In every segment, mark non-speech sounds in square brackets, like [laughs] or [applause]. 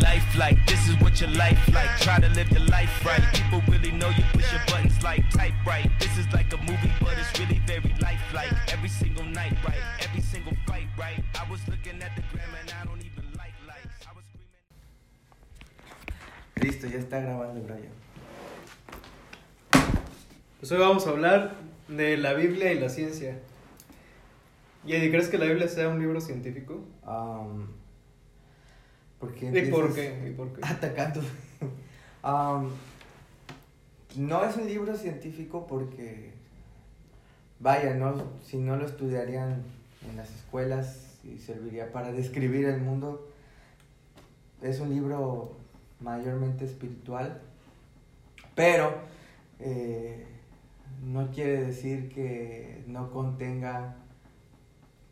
Life like, this is what your life like. Try to live your life right. People really know you push your buttons like type right. This is like a movie, but it's really very lifelike. Every single night, right? Every single fight, right? I was looking at the gram and I don't even like lights. I was screaming. Listo, ya está grabando, Brian. Pues hoy vamos a hablar de la Biblia y la ciencia. ¿Y Eddie, crees que la Biblia sea un libro científico? Um, ¿por qué ¿Y por qué? ¿Y por qué? Atacando. [laughs] Um, no es un libro científico porque, vaya, no, si no lo estudiarían en las escuelas y serviría para describir el mundo. Es un libro mayormente espiritual, pero eh, no quiere decir que no contenga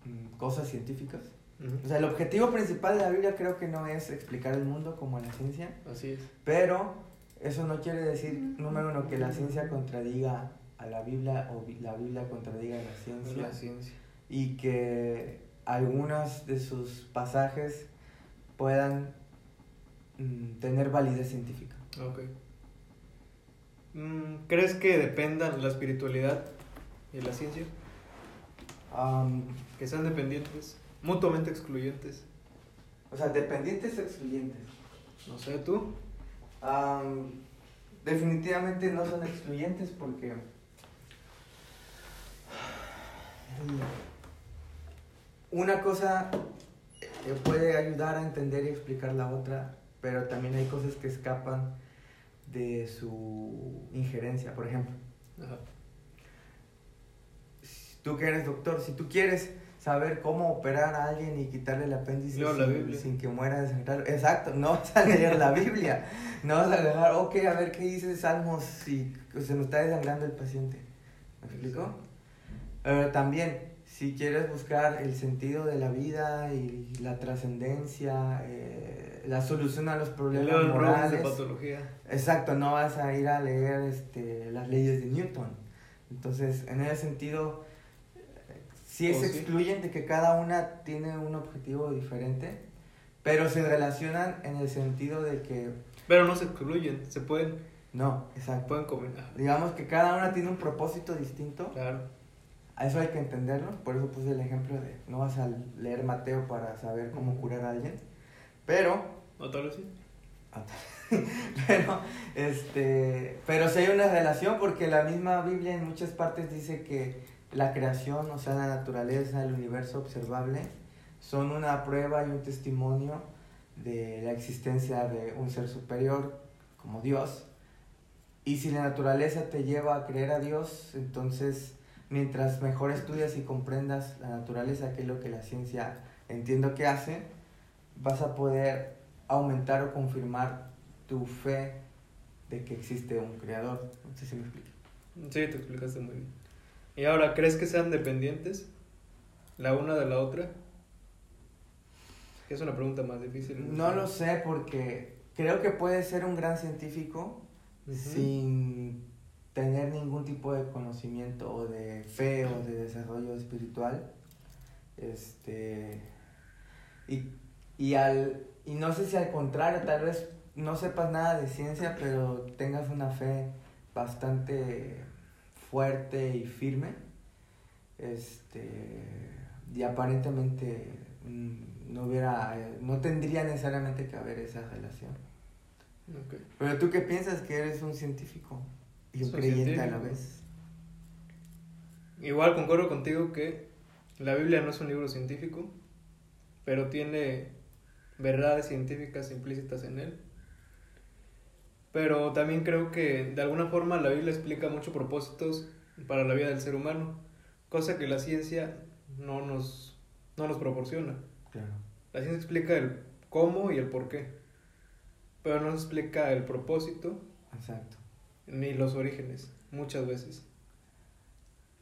mm, cosas científicas. O sea, el objetivo principal de la Biblia creo que no es explicar el mundo como en la ciencia, Así es. pero eso no quiere decir, número uno, que la ciencia contradiga a la Biblia o la Biblia contradiga a la ciencia La ciencia. y que algunos de sus pasajes puedan mm, tener validez científica. Ok. Mm, ¿Crees que dependan la espiritualidad y la ciencia? Que sean dependientes, mutuamente excluyentes. o sea, dependientes o excluyentes. No sé, tú. Am, definitivamente no son excluyentes porque una cosa puede ayudar a entender y explicar la otra, pero también hay cosas que escapan de su injerencia. Por ejemplo, Ajá. si tú que eres doctor, si tú quieres saber cómo operar a alguien y quitarle el apéndice sin, sin que muera desangrado, exacto, no vas a leer la Biblia, no vas a dejar, ok, a ver qué dice Salmos si se me está desangrando el paciente. ¿Me explico? Pero también, si quieres buscar el sentido de la vida y la trascendencia, eh, la solución a los problemas el Rose de morales, patología. Exacto, no vas a ir a leer este, las leyes de Newton. Entonces, en ese sentido, sí es excluyente que cada una tiene un objetivo diferente, pero se relacionan en el sentido de que, Pero no se excluyen, se pueden, no, exacto. pueden combinar. Digamos que cada una tiene un propósito distinto, Claro. a eso hay que entenderlo, por eso puse el ejemplo de no vas a leer Mateo para saber cómo curar a alguien, pero ¿O tal vez sí? [laughs] pero este pero sí hay una relación porque la misma Biblia en muchas partes dice que la creación o sea la naturaleza el universo observable son una prueba y un testimonio de la existencia de un ser superior como Dios y si la naturaleza te lleva a creer a Dios entonces mientras mejor estudias y comprendas la naturaleza que es lo que la ciencia entiendo que hace vas a poder aumentar o confirmar tu fe de que existe un creador. No sé si me explico. Sí, te explicaste muy bien. ¿Y ahora crees que sean dependientes la una de la otra? Es una pregunta más difícil. No lo sé porque creo que puede ser un gran científico sin tener ningún tipo de conocimiento o de fe o de desarrollo espiritual. Este y, y al y no sé si al contrario, tal vez no sepas nada de ciencia, pero tengas una fe bastante fuerte y firme. Este y aparentemente mm, no hubiera eh, no tendría necesariamente que haber esa relación. Ok. Pero tú qué piensas que eres un científico y un creyente a la vez. Igual concuerdo contigo que la Biblia no es un libro científico, pero tiene verdades científicas implícitas en él. Pero también creo que de alguna forma la Biblia explica muchos propósitos para la vida del ser humano, cosa que la ciencia no nos, no nos proporciona. Claro. La ciencia explica el cómo y el por qué, pero no explica el propósito Exacto. ni los orígenes, muchas veces.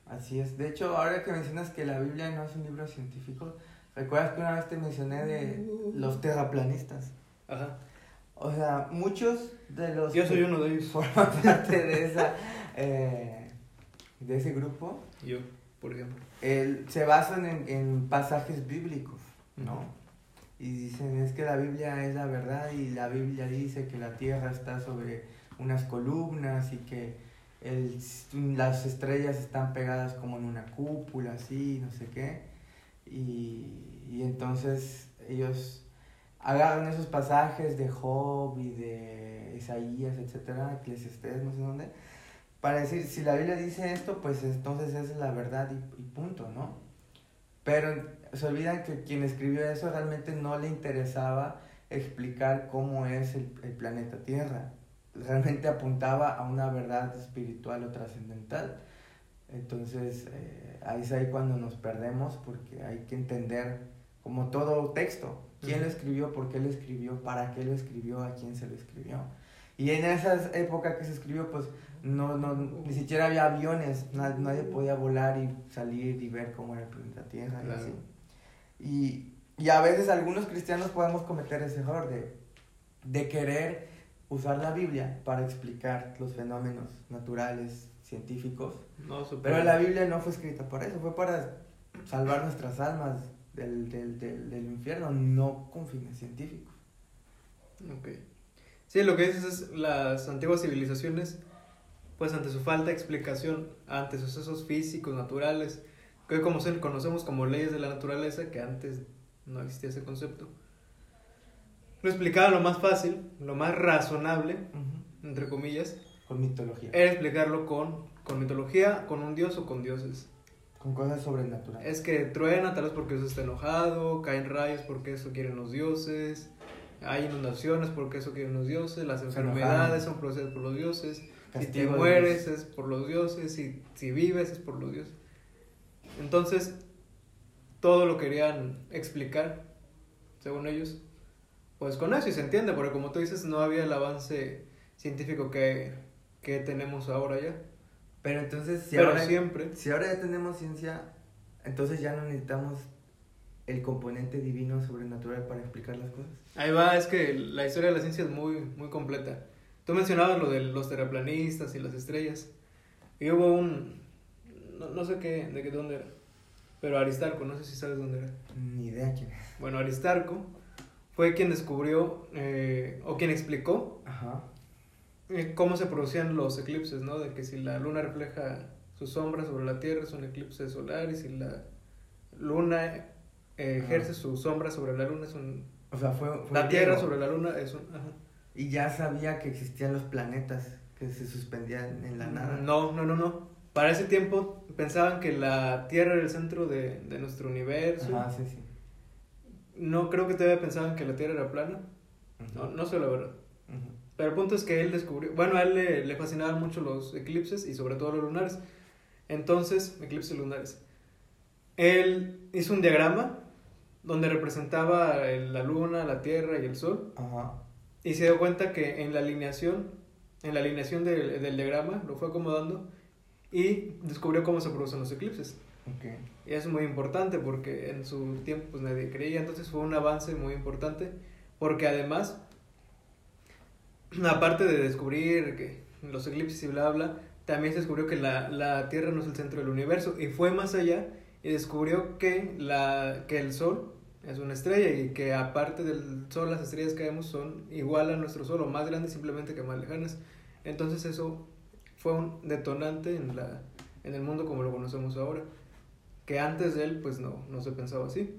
Así es. De hecho, ahora que mencionas que la Biblia no es un libro científico, ¿recuerdas que una vez te mencioné de los terraplanistas? Ajá. O sea, muchos de los Yo soy uno de ellos. forman [laughs] parte de esa eh, de ese grupo Yo, por ejemplo. el- se basan en, en pasajes bíblicos, ¿no? y dicen es que la Biblia es la verdad y la Biblia dice que la tierra está sobre unas columnas y que el, las estrellas están pegadas como en una cúpula, así, no sé qué. Y, y entonces ellos agarran esos pasajes de Job y de Isaías, etcétera, Eclesiastés, no sé dónde, para decir, si la Biblia dice esto, pues entonces esa es la verdad y, y punto, ¿no? Pero se olvidan que quien escribió eso realmente no le interesaba explicar cómo es el, el planeta Tierra. Realmente apuntaba a una verdad espiritual o trascendental. Entonces, eh, ahí es ahí cuando nos perdemos porque hay que entender como todo texto, quién lo escribió, por qué lo escribió, para qué lo escribió, a quién se lo escribió. Y en esa época que se escribió, pues no, no, ni siquiera había aviones, nadie, nadie podía volar y salir y ver cómo era el planeta Tierra. Claro. Y, así. y, y a veces algunos cristianos podemos cometer ese error de, de querer usar la Biblia para explicar los fenómenos naturales, científicos. No, Pero la Biblia no fue escrita para eso, fue para salvar nuestras almas del, del, del, del infierno, no con fines científicos. Ok. Sí, lo que dices es las antiguas civilizaciones, pues ante su falta de explicación, ante sucesos físicos, naturales, que hoy como se- conocemos como leyes de la naturaleza, que antes no existía ese concepto, lo explicaban lo más fácil, lo más razonable, entre comillas, Con mitología, era explicarlo con, con mitología, con un dios o con dioses. con cosas sobrenaturales. Es que truena tal vez porque eso está enojado, caen rayos porque eso quieren los dioses, hay inundaciones porque eso quieren los dioses, las enfermedades son producidas por los dioses, si te Castigo mueres es por los dioses, si, si vives es por los dioses. Entonces, todo lo querían explicar, según ellos, pues con eso y se entiende, porque como tú dices, no había el avance científico que, que tenemos ahora ya. Pero entonces, si Pero ahora, siempre, si ahora ya tenemos ciencia, entonces ya no necesitamos el componente divino sobrenatural para explicar las cosas. Ahí va, es que la historia de la ciencia es muy, muy completa. Tú mencionabas lo de los terraplanistas y las estrellas. Y hubo un. No, no sé qué, de qué dónde era. Pero Aristarco, no sé si sabes dónde era. Ni idea quién es. Bueno, Aristarco fue quien descubrió eh, o quien explicó Ajá. eh, cómo se producían los eclipses, ¿no? De que si la luna refleja su sombra sobre la Tierra es un eclipse solar y si la luna ejerce su sombra sobre la luna es un. O sea, fue, fue La Tierra sobre la luna es un. ajá. Y ya sabía que existían los planetas que se suspendían en la nada. No, no, no, no. Para ese tiempo pensaban que la Tierra era el centro de, de nuestro universo. Ajá, sí, sí. No creo que todavía pensaban que la Tierra era plana. No, no sé la verdad. Pero el punto es que él descubrió, bueno, a él le, le fascinaban mucho los eclipses y sobre todo los lunares. Entonces, eclipses lunares. Él hizo un diagrama donde representaba la luna, la Tierra y el Sol Ajá. y se dio cuenta que en la alineación, en la alineación del, del diagrama, lo fue acomodando y descubrió cómo se producen los eclipses. Ok. Y eso es muy importante porque en su tiempo pues nadie creía, entonces fue un avance muy importante porque además, aparte de descubrir que los eclipses y bla bla, también se descubrió que la, la Tierra no es el centro del universo y fue más allá y descubrió que, la, que el Sol es una estrella y que aparte del Sol las estrellas que vemos son igual a nuestro Sol o más grandes simplemente que más lejanas. Entonces eso fue un detonante en, la, en el mundo como lo conocemos ahora que antes de él pues no, no se pensaba así.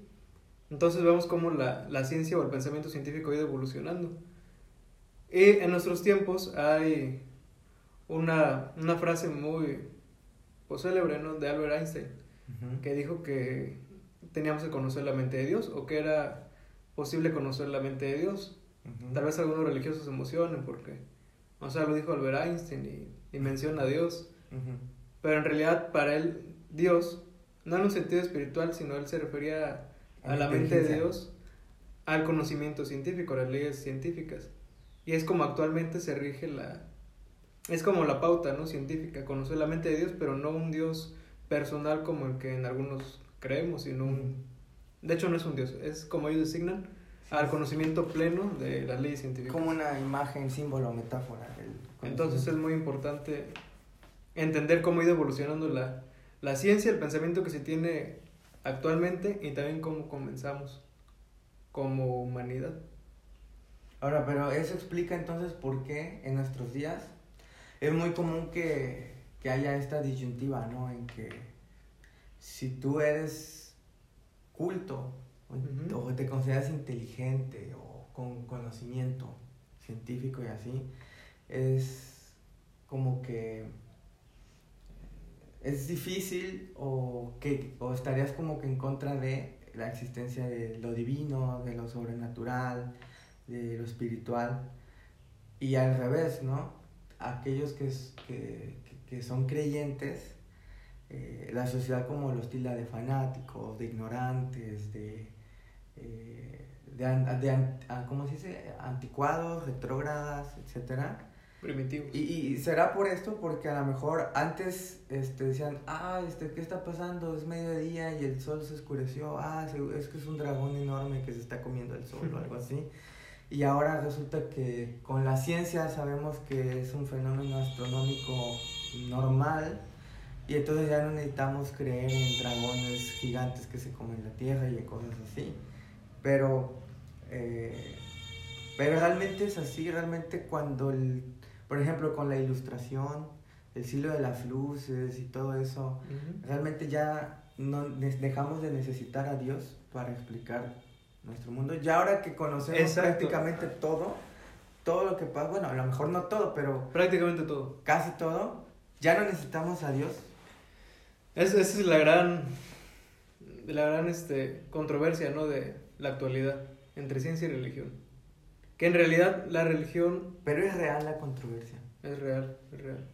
Entonces vemos cómo la, la ciencia o el pensamiento científico ha ido evolucionando. Y en nuestros tiempos hay una, una frase muy pues, célebre ¿no? de Albert Einstein que dijo que teníamos que conocer la mente de Dios o que era posible conocer la mente de Dios. Tal vez algunos religiosos se emocionen porque, o sea, lo dijo Albert Einstein y, y menciona a Dios. Ujú. Pero en realidad para él Dios, no en un sentido espiritual, sino él se refería a, A la mente de. Dios, al conocimiento científico, a las leyes científicas. Y es como actualmente se rige la... Es como la pauta, ¿no? Científica, conocer la mente de Dios, pero no un Dios personal como el que en algunos creemos, sino un... De hecho no es un Dios, es como ellos designan al conocimiento pleno de las leyes científicas. Como una imagen, símbolo, metáfora. Entonces es muy importante entender cómo ha ido evolucionando la, la ciencia, el pensamiento que se tiene actualmente y también cómo comenzamos. como humanidad. Ahora, pero eso explica entonces por qué en nuestros días es muy común que, que haya esta disyuntiva, ¿no? En que si tú eres culto o, te consideras inteligente o con conocimiento científico y así, es como que es difícil o que o estarías como que en contra de la existencia de lo divino, de lo sobrenatural, de lo espiritual y al revés, ¿no? Aquellos que, que- que son creyentes, eh, la sociedad como los tilda de fanáticos, de ignorantes, de, eh, de, an- de an- ah, ¿cómo se dice? anticuados, retrógradas, etcétera. Primitivos. Y, y será por esto, porque a lo mejor antes este, decían, ah, este, ¿qué está pasando? Es mediodía y el sol se oscureció, ah, es que es un dragón enorme que se está comiendo el sol o algo así. [laughs] Y ahora resulta que con la ciencia sabemos que es un fenómeno astronómico normal y entonces ya no necesitamos creer en dragones gigantes que se comen la Tierra y en cosas así. Pero, eh, pero realmente es así, realmente cuando el, por ejemplo, con la ilustración, el siglo de las luces y todo eso, realmente ya no dejamos de necesitar a Dios para explicar nuestro mundo. Ya ahora que conocemos Exacto. prácticamente todo, todo lo que pasa, bueno, a lo mejor no todo, pero Prácticamente todo. casi todo, ya no necesitamos a Dios. Es- esa es la gran, la gran este, controversia ¿no? de la actualidad entre ciencia y religión. Que en realidad la religión Pero es real la controversia. es real, es real.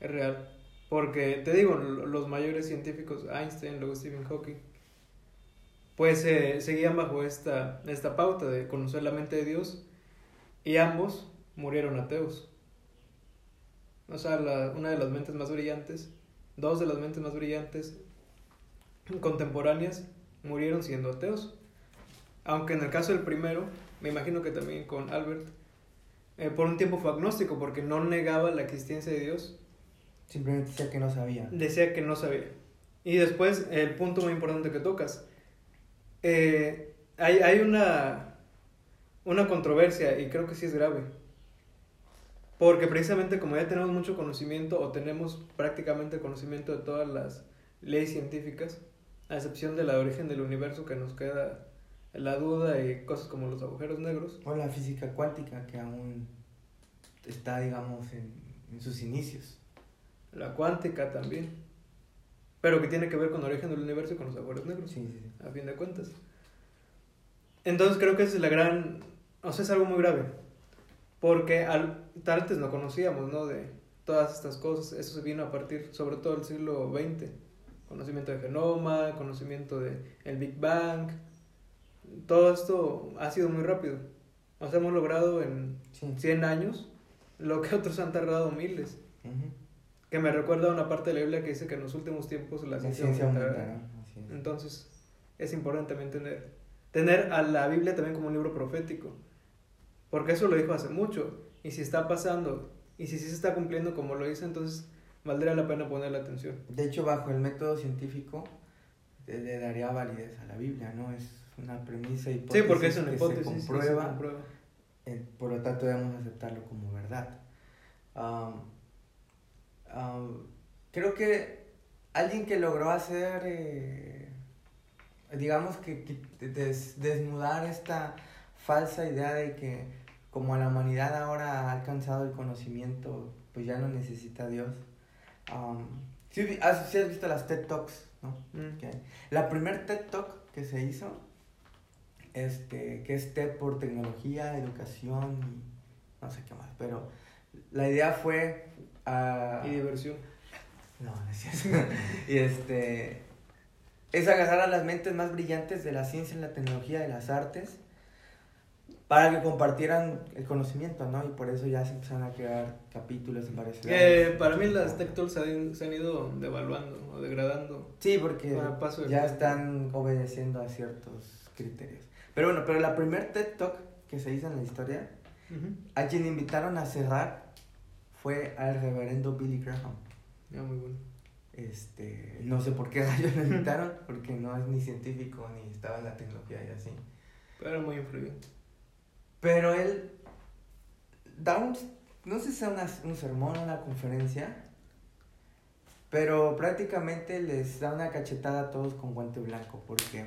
Es real. Porque te digo, lo- los mayores científicos, Einstein, luego Stephen Hawking, pues eh, seguían bajo esta, esta pauta de conocer la mente de Dios y ambos murieron ateos. O sea, la- una de las mentes más brillantes, dos de las mentes más brillantes contemporáneas murieron siendo ateos. Aunque en el caso del primero, me imagino que también con Albert, eh, por un tiempo fue agnóstico porque no negaba la existencia de Dios, Simplemente decía que no sabía. decía que no sabía. Y después, el punto muy importante que tocas, eh, hay, hay una, una controversia y creo que sí es grave. Porque precisamente como ya tenemos mucho conocimiento o tenemos prácticamente conocimiento de todas las leyes científicas, a excepción de la origen del universo que nos queda la duda y cosas como los agujeros negros, O la física cuántica que aún está, digamos, en, en sus inicios. la cuántica también, pero que tiene que ver con el origen del universo y con los agujeros negros. Sí, sí, sí. a fin de cuentas. Entonces creo que es la gran, o sea, es algo muy grave, porque al, antes no conocíamos, ¿no? De todas estas cosas, eso se vino a partir sobre todo del siglo XX, conocimiento de genoma, conocimiento de el Big Bang, todo esto ha sido muy rápido, o sea, hemos logrado en Sí. 100 años lo que otros han tardado miles, Ujú. que me recuerda a una parte de la Biblia que dice que en los últimos tiempos la, La ciencia, ciencia aumentará. Entonces, es importante también tener, tener a la Biblia también como un libro profético. Porque eso lo dijo hace mucho. Y si está pasando, y si sí se está cumpliendo como lo dice, entonces valdría la pena ponerle atención. De hecho, bajo el método científico, le, daría validez a la Biblia, ¿no? Es una premisa Sí, hipótesis porque es una que hipótesis. se y se comprueba, eh, por lo tanto debemos aceptarlo como verdad. Am, am, creo que alguien que logró hacer, eh, digamos que, que des- desnudar esta falsa idea de que como la humanidad ahora ha alcanzado el conocimiento, pues ya no necesita a Dios. Um, sí, has, sí has visto las TED Talks, ¿no? Mm. La primer TED Talk que se hizo, este, que es TED por tecnología, educación y no sé qué más, pero la idea fue... ah, Y diversión. no, no es cierto. [laughs] y este. Es agarrar a las mentes más brillantes de la ciencia, la tecnología, de las artes, para que compartieran el conocimiento, ¿no? Y por eso ya se empezaron a crear capítulos en varias Eh, para mí las tech talks se han, se han ido devaluando o degradando. Sí, porque paso ya tiempo. están obedeciendo a ciertos criterios. Pero bueno, pero la primer TED Talk que se hizo en la historia, Ujú. a quien invitaron a cerrar fue al reverendo Billy Graham. Ya, muy bueno. Este, no sé por qué rayos lo invitaron, porque no es ni científico ni estaba en la tecnología y así. Pero muy influyente. Pero él da un, no sé si sea una- un sermón, una conferencia, pero prácticamente les da una cachetada a todos con guante blanco, porque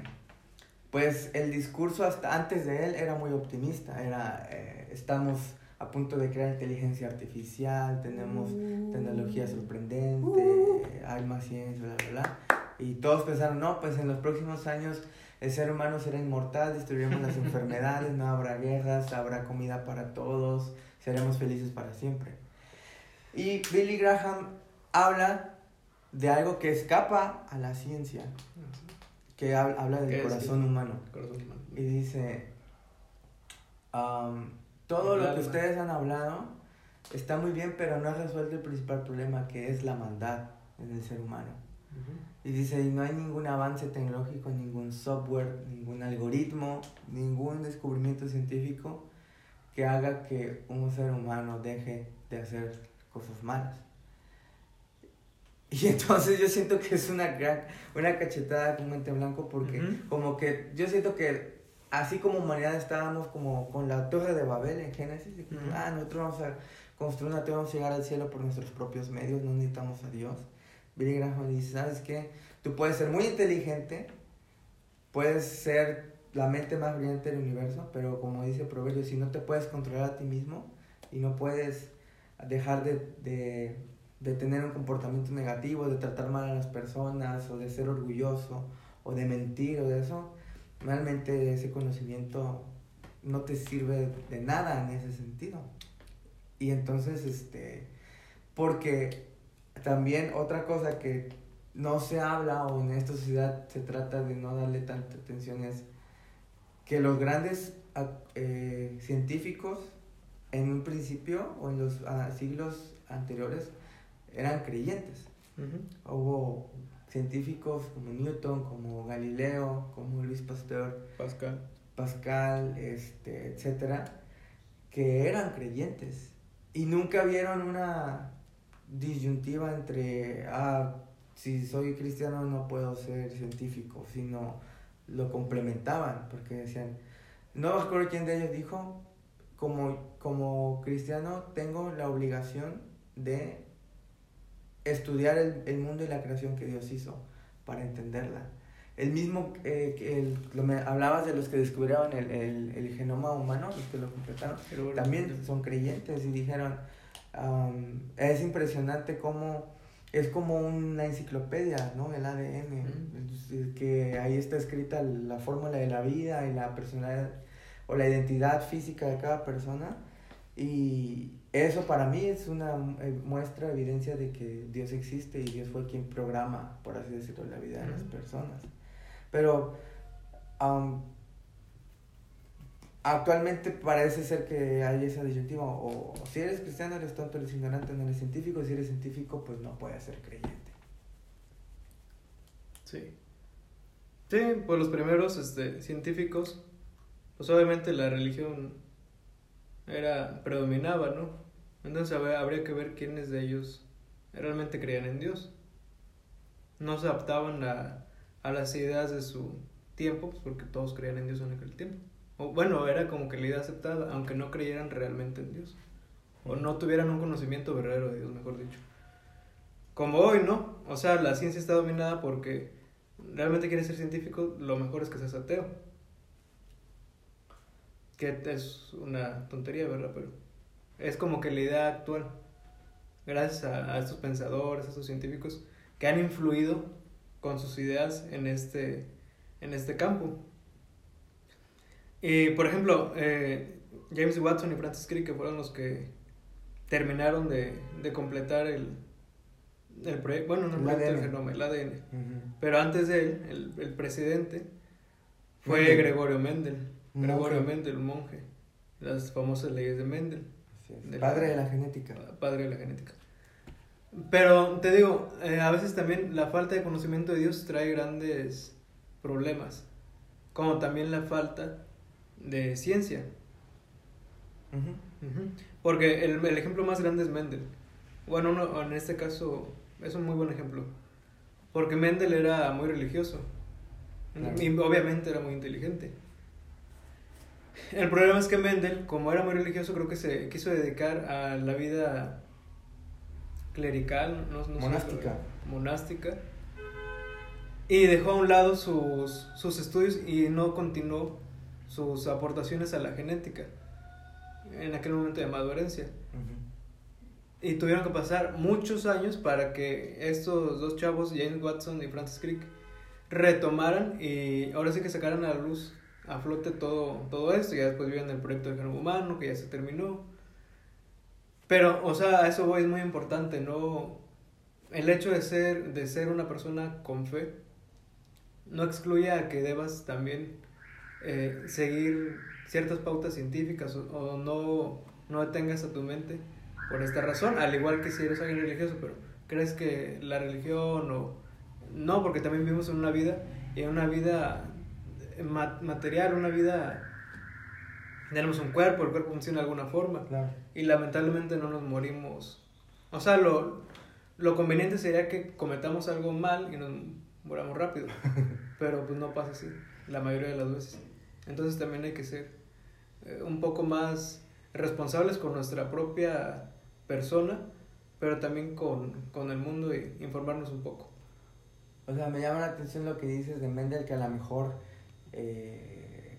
pues el discurso hasta antes de él era muy optimista, era eh, estamos a punto de crear inteligencia artificial, tenemos tecnología sorprendente, hay más ciencia, bla, bla, bla. Y todos pensaron, no, pues en los próximos años el ser humano será inmortal, destruiremos las [laughs] enfermedades, no habrá guerras, habrá comida para todos, seremos felices para siempre. Y Billy Graham habla de algo que escapa a la ciencia, que hab- habla ¿Qué del corazón humano. Corazón humano. Y dice, am, todo lo que ustedes han hablado está muy bien, pero no ha resuelto el principal problema, que es la maldad en el ser humano. Y dice, y no hay ningún avance tecnológico, ningún software, ningún algoritmo, ningún descubrimiento científico que haga que un ser humano deje de hacer cosas malas. Y [laughs] entonces yo siento que es una gran, una cachetada con mente blanco porque como que yo siento que así como humanidad estábamos como con la torre de Babel en Génesis, y como, Ujú. ah, nosotros vamos a construir una torre, vamos a llegar al cielo por nuestros propios medios, no necesitamos a Dios. Billy Graham dice, ¿sabes qué? Tú puedes ser muy inteligente, puedes ser la mente más brillante del universo, pero como dice Proverbio, si no te puedes controlar a ti mismo y no puedes dejar de, de, de tener un comportamiento negativo, de tratar mal a las personas, o de ser orgulloso, o de mentir, o de eso, realmente ese conocimiento no te sirve de nada en ese sentido. Y entonces, este, porque también otra cosa que no se habla o en esta sociedad se trata de no darle tanta atención es que los grandes ah, eh, científicos en un principio o en los ah, siglos anteriores eran creyentes. Hubo científicos como Newton, como Galileo, como Luis Pasteur, Pascal. Pascal, este, etcétera, que eran creyentes y nunca vieron una disyuntiva entre, ah, si soy cristiano no puedo ser científico, sino lo complementaban, porque decían, no me acuerdo quién de ellos dijo, como, como cristiano tengo la obligación de estudiar el, el mundo y la creación que Dios hizo para entenderla. El mismo, eh, que el, lo me, hablabas de los que descubrieron el, el, el genoma humano, los que lo completaron, también son creyentes y dijeron, am, es impresionante cómo es como una enciclopedia, ¿no? El ADN, Ujú. que ahí está escrita la fórmula de la vida y la personalidad o la identidad física de cada persona y eso para mí es una eh, muestra, evidencia de que Dios existe y Dios fue quien programa, por así decirlo, la vida de las personas. Pero am, actualmente parece ser que hay esa disyuntiva, o, si eres cristiano eres tonto, eres ignorante, no eres científico, si eres científico pues no puedes ser creyente. Sí. Sí, pues los primeros este, científicos, pues obviamente la religión era predominaba, ¿no? Entonces habría, habría que ver quiénes de ellos realmente creían en Dios. No se adaptaban a, a las ideas de su tiempo, pues porque todos creían en Dios en aquel tiempo. O bueno, era como que la idea aceptada, aunque no creyeran realmente en Dios. O no tuvieran un conocimiento verdadero de Dios, mejor dicho. Como hoy, ¿no? O sea, la ciencia está dominada porque realmente quieres ser científico, lo mejor es que seas ateo. Que es una tontería, ¿verdad? Pero es como que la idea actual. Gracias a, a estos pensadores, a estos científicos que han influido con sus ideas en este, en este campo. Y, por ejemplo, eh, James Watson y Francis Crick, que fueron los que terminaron de, de completar el, el proyecto, bueno, no el El proyecto del ADN. genoma, el ADN. Pero antes de él, el, el presidente fue Mendel. Gregorio Mendel. Gregorio. Mendel, un monje. Las famosas leyes de Mendel, Padre de la genética. padre de la genética. Pero te digo, eh, a veces también la falta de conocimiento de Dios trae grandes problemas, como también la falta de ciencia. Porque el, el ejemplo más grande es Mendel. Bueno, no, en este caso es un muy buen ejemplo. Porque Mendel era muy religioso. Claro. Y obviamente era muy inteligente. El problema es que Mendel, como era muy religioso, creo que se quiso dedicar a la vida clerical, no, no sé, Monástica. monástica. Y dejó a un lado sus, sus estudios y no continuó sus aportaciones a la genética en aquel momento llamado herencia. Y tuvieron que pasar muchos años para que estos dos chavos, James Watson y Francis Crick, retomaran y ahora sí que sacaran a la luz, a flote todo, todo esto. Ya después vieron el proyecto del genoma humano, que ya se terminó. Pero, o sea, eso voy, es muy importante, ¿no? El hecho de ser, de ser una persona con fe no excluye a que debas también eh, seguir ciertas pautas científicas o, o no, no detengas a tu mente por esta razón, al igual que si eres alguien religioso, pero crees que la religión o... No, porque también vivimos en una vida, en una vida ma- material, una vida... Tenemos un cuerpo, el cuerpo funciona de alguna forma, Claro. y lamentablemente no nos morimos. O sea, lo, lo conveniente sería que cometamos algo mal y nos muramos rápido, [laughs] pero pues no pasa así, la mayoría de las veces. Entonces también hay que ser eh, un poco más responsables con nuestra propia persona, pero también con, con el mundo y informarnos un poco. O sea, me llama la atención lo que dices de Mendel, que a lo mejor eh,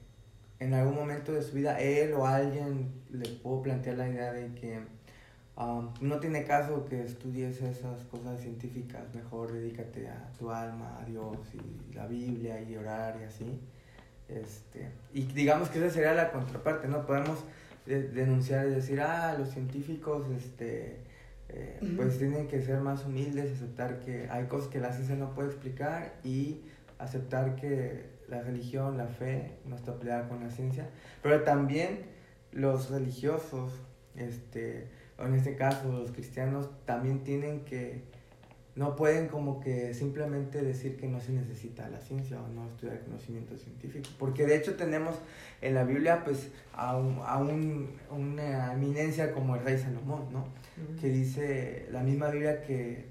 en algún momento de su vida él o alguien le pudo plantear la idea de que um, no tiene caso que estudies esas cosas científicas, mejor dedícate a tu alma, a Dios y la Biblia y orar y así. Este, y digamos que esa sería la contraparte, ¿no? Podemos de- denunciar y decir, ah, los científicos, este, eh, pues tienen que ser más humildes, aceptar que hay cosas que la ciencia no puede explicar y aceptar que la religión, la fe no está peleada con la ciencia, pero también los religiosos, este, o en este caso los cristianos, también tienen que, no pueden como que simplemente decir que no se necesita la ciencia o no estudiar conocimiento científico, porque de hecho tenemos en la Biblia pues a, un- a un- una eminencia como el rey Salomón, ¿no? que dice la misma Biblia que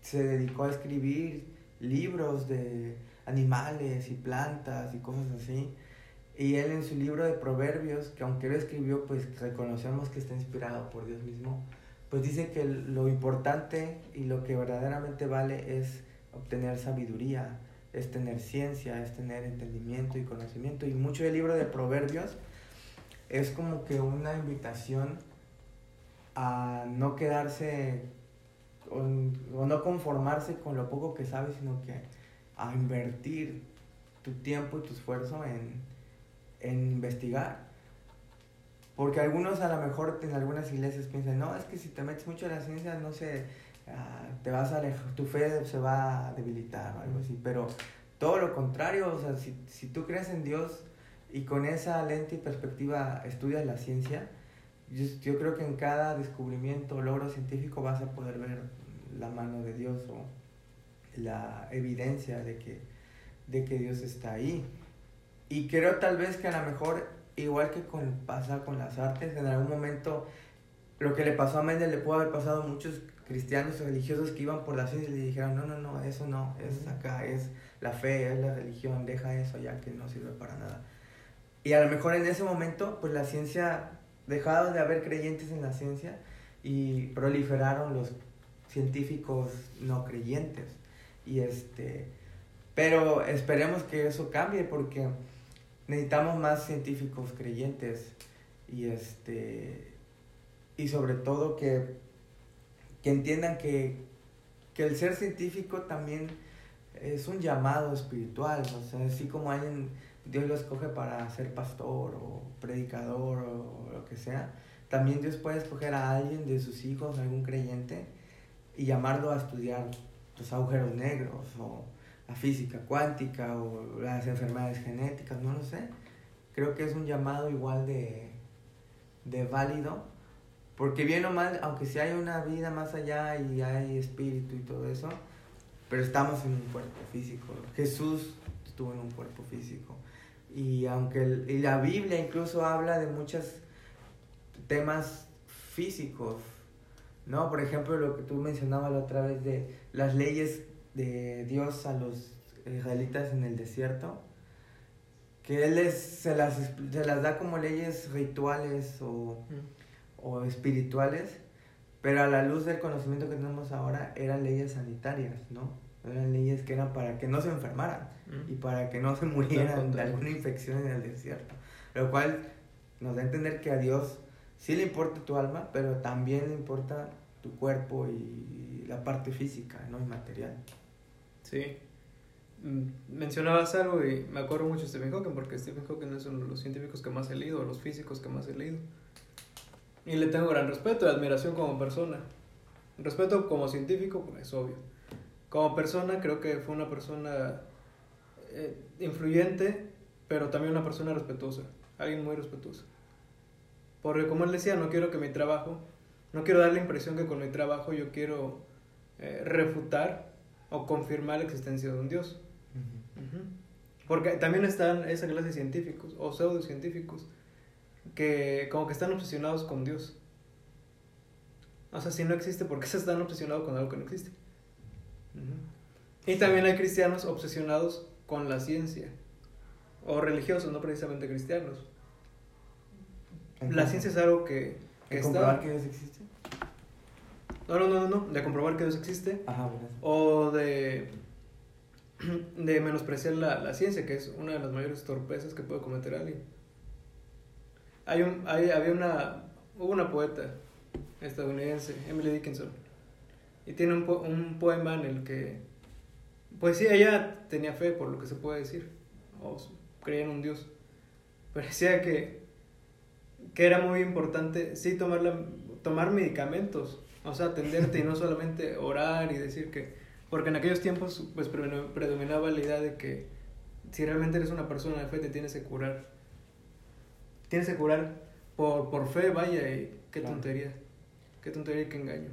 se dedicó a escribir libros de animales y plantas y cosas así. Y él en su libro de Proverbios, que aunque lo escribió, pues reconocemos que está inspirado por Dios mismo, pues dice que lo importante y lo que verdaderamente vale es obtener sabiduría, es tener ciencia, es tener entendimiento y conocimiento. Y mucho del libro de Proverbios es como que una invitación a no quedarse o, no conformarse con lo poco que sabes, sino que a invertir tu tiempo y tu esfuerzo en, en investigar. Porque algunos a lo mejor en algunas iglesias piensan, no, es que si te metes mucho en la ciencia, no sé, ah, te vas a alejar, tu fe se va a debilitar o algo así. Pero todo lo contrario, o sea, si, si tú crees en Dios y con esa lente y perspectiva estudias la ciencia, yo, yo creo que en cada descubrimiento o logro científico vas a poder ver la mano de Dios o la evidencia de que, de que Dios está ahí. Y creo tal vez que a lo mejor, igual que con, pasa con las artes, en algún momento lo que le pasó a Mendel le pudo haber pasado a muchos cristianos o religiosos que iban por la ciencia y le dijeron, no, no, no, eso no, es acá, es la fe, es la religión, deja eso ya que no sirve para nada. Y a lo mejor en ese momento, pues la ciencia, dejaron de haber creyentes en la ciencia y proliferaron los científicos no creyentes. Y este, pero esperemos que eso cambie porque necesitamos más científicos creyentes y este y sobre todo que, que entiendan que, que el ser científico también es un llamado espiritual, o sea, así como alguien, Dios lo escoge para ser pastor o predicador o lo que sea, también Dios puede escoger a alguien de sus hijos, algún creyente, y llamarlo a estudiar los agujeros negros o la física cuántica o las enfermedades genéticas, no lo sé. Creo que es un llamado igual de, de válido, porque bien o mal, aunque si hay una vida más allá y hay espíritu y todo eso, pero estamos en un cuerpo físico. Jesús estuvo en un cuerpo físico. Y aunque el- y la Biblia incluso habla de muchos temas físicos, ¿no? Por ejemplo, lo que tú mencionabas la otra vez de las leyes de Dios a los israelitas en el desierto, que él les, se, las, se las da como leyes rituales o, o espirituales, pero a la luz del conocimiento que tenemos ahora eran leyes sanitarias, ¿no? Eran leyes que eran para que no se enfermaran y para que no se murieran de alguna infección en el desierto. Lo cual nos da a entender que a Dios sí le importa tu alma, pero también le importa tu cuerpo y la parte física, ¿no? Y material. Sí. Mm, Mencionabas algo y me acuerdo mucho de Stephen Hawking porque Stephen Hawking es uno de los científicos que más he leído, los físicos que más he leído. Y le tengo gran respeto y admiración como persona. Respeto como científico, pues es obvio. Como persona, creo que fue una persona eh, influyente, pero también una persona respetuosa. Alguien muy respetuoso. Porque como él decía, no quiero que mi trabajo, no quiero dar la impresión que con mi trabajo yo quiero eh, refutar o confirmar la existencia de un Dios. Porque también están esa clase de científicos o pseudocientíficos que como que están obsesionados con Dios. O sea, si no existe, ¿por qué se están obsesionados con algo que no existe? Y también hay cristianos obsesionados con la ciencia. O religiosos, no precisamente cristianos. La ciencia es algo que, que ¿De está... comprobar que Dios existe? No, no, no, no, no, de comprobar que Dios existe. Ajá. O de, [clears throat] de menospreciar la, la ciencia, que es una de las mayores torpezas que puede cometer alguien. Hay un, hay, había una, hubo una poeta estadounidense, Emily Dickinson, y tiene un, po- un poema en el que, pues sí, ella tenía fe, por lo que se puede decir, o creía en un Dios, [laughs] pero decía que, que era muy importante, sí, tomar, la, tomar medicamentos, o sea, atenderte y no solamente orar y decir que, porque en aquellos tiempos pues pre- predominaba la idea de que si realmente eres una persona de fe te tienes que curar, tienes que curar por, por fe, vaya, y qué Claro. tontería, qué tontería y qué engaño.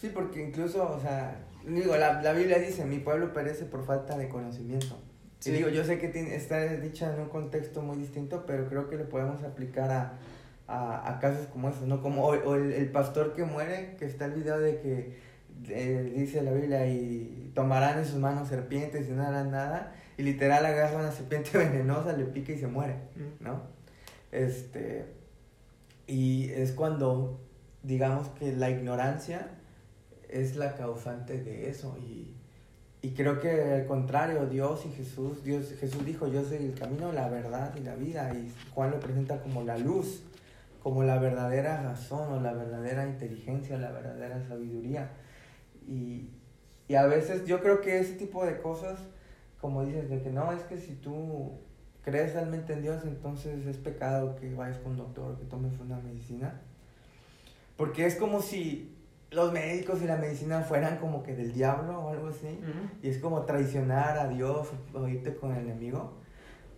Sí, porque incluso, o sea, digo, la, la Biblia dice, mi pueblo perece por falta de conocimiento. Sí. Y digo, yo sé que tiene, está dicha en un contexto muy distinto, pero creo que lo podemos aplicar a, a, a casos como esos, ¿no? Como o, o el, el pastor que muere, que está el video de que eh, dice la Biblia y tomarán en sus manos serpientes y no harán nada, y literal agarra una serpiente [laughs] venenosa, le pica y se muere. ¿no? Este, y es cuando, digamos que la ignorancia es la causante de eso y, y creo que al contrario, Dios y Jesús, Dios, Jesús dijo, yo soy el camino, la verdad y la vida y Juan lo presenta como la luz, como la verdadera razón o la verdadera inteligencia, la verdadera sabiduría y, y a veces yo creo que ese tipo de cosas, como dices, de que no, es que si tú crees realmente en Dios, entonces es pecado que vayas con un doctor, que tomes una medicina. Porque es como si los médicos y la medicina fueran como que del diablo o algo así. Y es como traicionar a Dios o irte con el enemigo.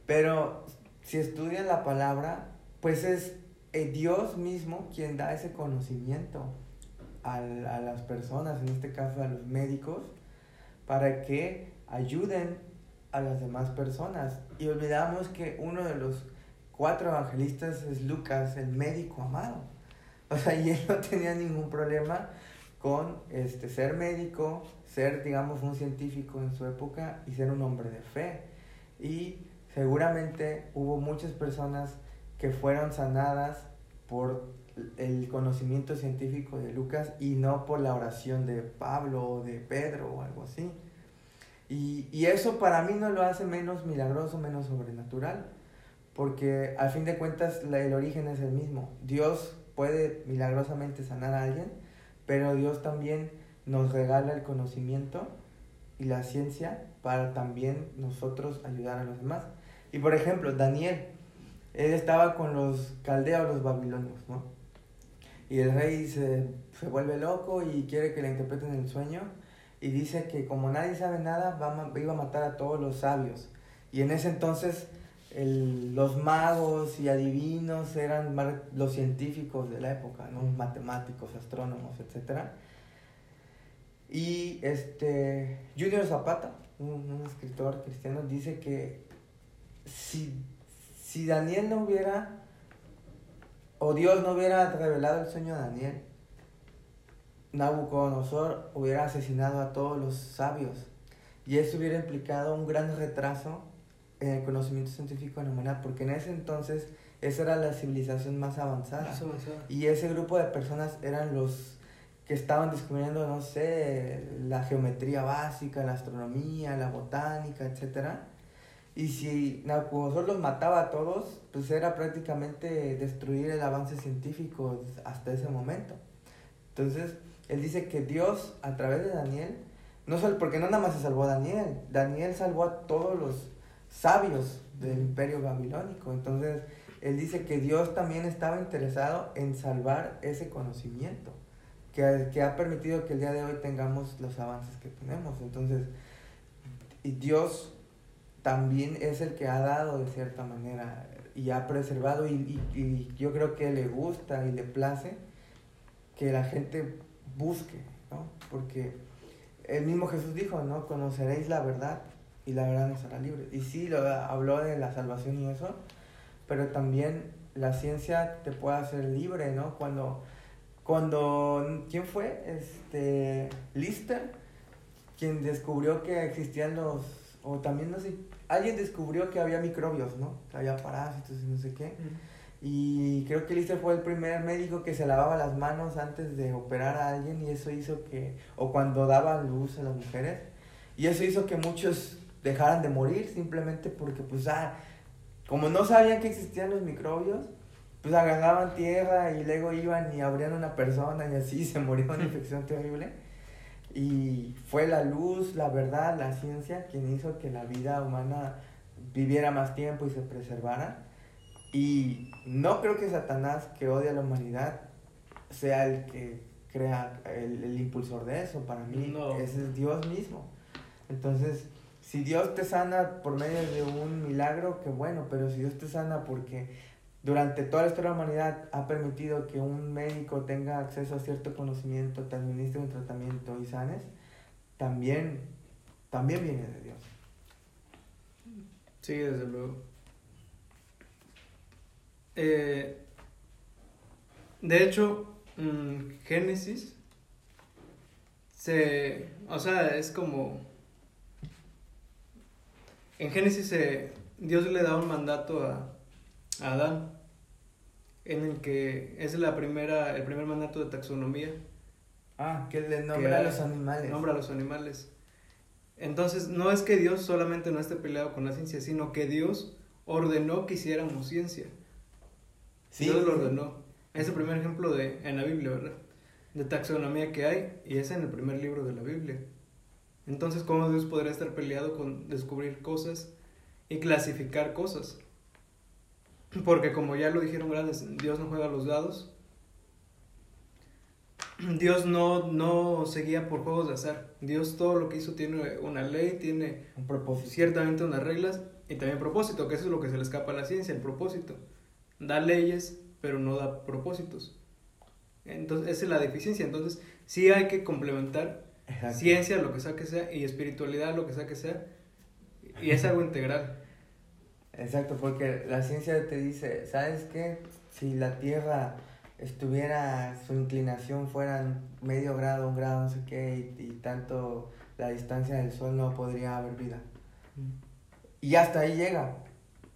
Pero si estudias la palabra, pues es eh, Dios mismo quien da ese conocimiento al- a las personas, en este caso a los médicos, para que ayuden a las demás personas. Y olvidamos que uno de los cuatro evangelistas es Lucas, el médico amado. O sea, y él no [laughs] tenía ningún problema con este, ser médico, ser, digamos, un científico en su época y ser un hombre de fe. Y seguramente hubo muchas personas que fueron sanadas por el conocimiento científico de Lucas y no por la oración de Pablo o de Pedro o algo así. Y, y eso para mí no lo hace menos milagroso, menos sobrenatural, porque al fin de cuentas el origen es el mismo. Dios puede milagrosamente sanar a alguien, pero Dios también nos regala el conocimiento y la ciencia para también nosotros ayudar a los demás. Y por ejemplo, Daniel, él estaba con los caldeos, los babilonios, ¿no? Y el rey se, se vuelve loco y quiere que le interpreten el sueño y dice que como nadie sabe nada, va iba a matar a todos los sabios. Y en ese entonces el- los magos y adivinos eran mar- los científicos de la época, ¿no? matemáticos, astrónomos, etc. Y este, Junior Zapata, un, un escritor cristiano, dice que si, si Daniel no hubiera, o Dios no hubiera revelado el sueño a Daniel, Nabucodonosor hubiera asesinado a todos los sabios y eso hubiera implicado un gran retraso en el conocimiento científico de la humanidad, porque en ese entonces esa era la civilización más avanzada. Más avanzada. Y ese grupo de personas eran los que estaban descubriendo, no sé, la geometría básica, la astronomía, la botánica, etcétera. Y si Nabucodonosor los mataba a todos, pues era prácticamente destruir el avance científico hasta ese momento. Entonces, él dice que Dios, a través de Daniel, no solo, porque no nada más se salvó a Daniel, Daniel salvó a todos los sabios del imperio babilónico. Entonces, él dice que Dios también estaba interesado en salvar ese conocimiento, que, que ha permitido que el día de hoy tengamos los avances que tenemos. Entonces, y Dios también es el que ha dado de cierta manera y ha preservado y, y, yo creo que le gusta y le place que la gente busque, ¿no? Porque el mismo Jesús dijo, ¿no? Conoceréis la verdad y la verdad nos hará libre. Y sí, lo, habló de la salvación y eso, pero también la ciencia te puede hacer libre, ¿no? Cuando, cuando ¿quién fue? Este, Lister, quien descubrió que existían los, o también no alguien descubrió que había microbios, ¿no? Que había parásitos y no sé qué. Y creo que Lister fue el primer médico que se lavaba las manos antes de operar a alguien y eso hizo que, o cuando daba luz a las mujeres, y eso hizo que muchos dejaran de morir simplemente porque pues ah, como no sabían que existían los microbios, pues agarraban tierra y luego iban y abrían una persona y así [laughs] se murió una [laughs] infección terrible. Y fue la luz, la verdad, la ciencia quien hizo que la vida humana viviera más tiempo y se preservara. Y no creo que Satanás, que odia a la humanidad, sea el que crea el, el impulsor de eso. Para mí, No. ese es Dios mismo. Entonces, si Dios te sana por medio de un milagro, qué bueno, pero si Dios te sana porque durante toda la historia de la humanidad ha permitido que un médico tenga acceso a cierto conocimiento, te administre un tratamiento y sanes, también, también viene de Dios. Sí, desde luego. Eh, de hecho, mm, Génesis se, o sea, es como en Génesis se, Dios le da un mandato a, a Adán en el que es la primera el primer mandato de taxonomía Ah, que le nombra a los animales. nombra a los animales. Entonces, no es que Dios solamente no esté peleado con la ciencia, sino que Dios ordenó que hiciéramos ciencia. Sí, Dios lo ordenó. Es el primer ejemplo de, en la Biblia, ¿verdad? De taxonomía que hay, y es en el primer libro de la Biblia. Entonces, ¿cómo Dios podría estar peleado con descubrir cosas y clasificar cosas? Porque como ya lo dijeron grandes, Dios no juega los dados. Dios no, no se guía por juegos de azar. Dios todo lo que hizo tiene una ley, tiene Un propósito. ciertamente unas reglas y también propósito, que eso es lo que se le escapa a la ciencia, el propósito. Da leyes, pero no da propósitos. Entonces, esa es la deficiencia. Entonces, sí hay que complementar Exacto. ciencia, lo que sea que sea, y espiritualidad, lo que sea que sea, y es algo integral. Exacto, porque la ciencia te dice, ¿sabes qué? Si la Tierra estuviera, su inclinación fuera medio grado, un grado, no sé qué, y, y tanto la distancia del Sol no podría haber vida. Y hasta ahí llega.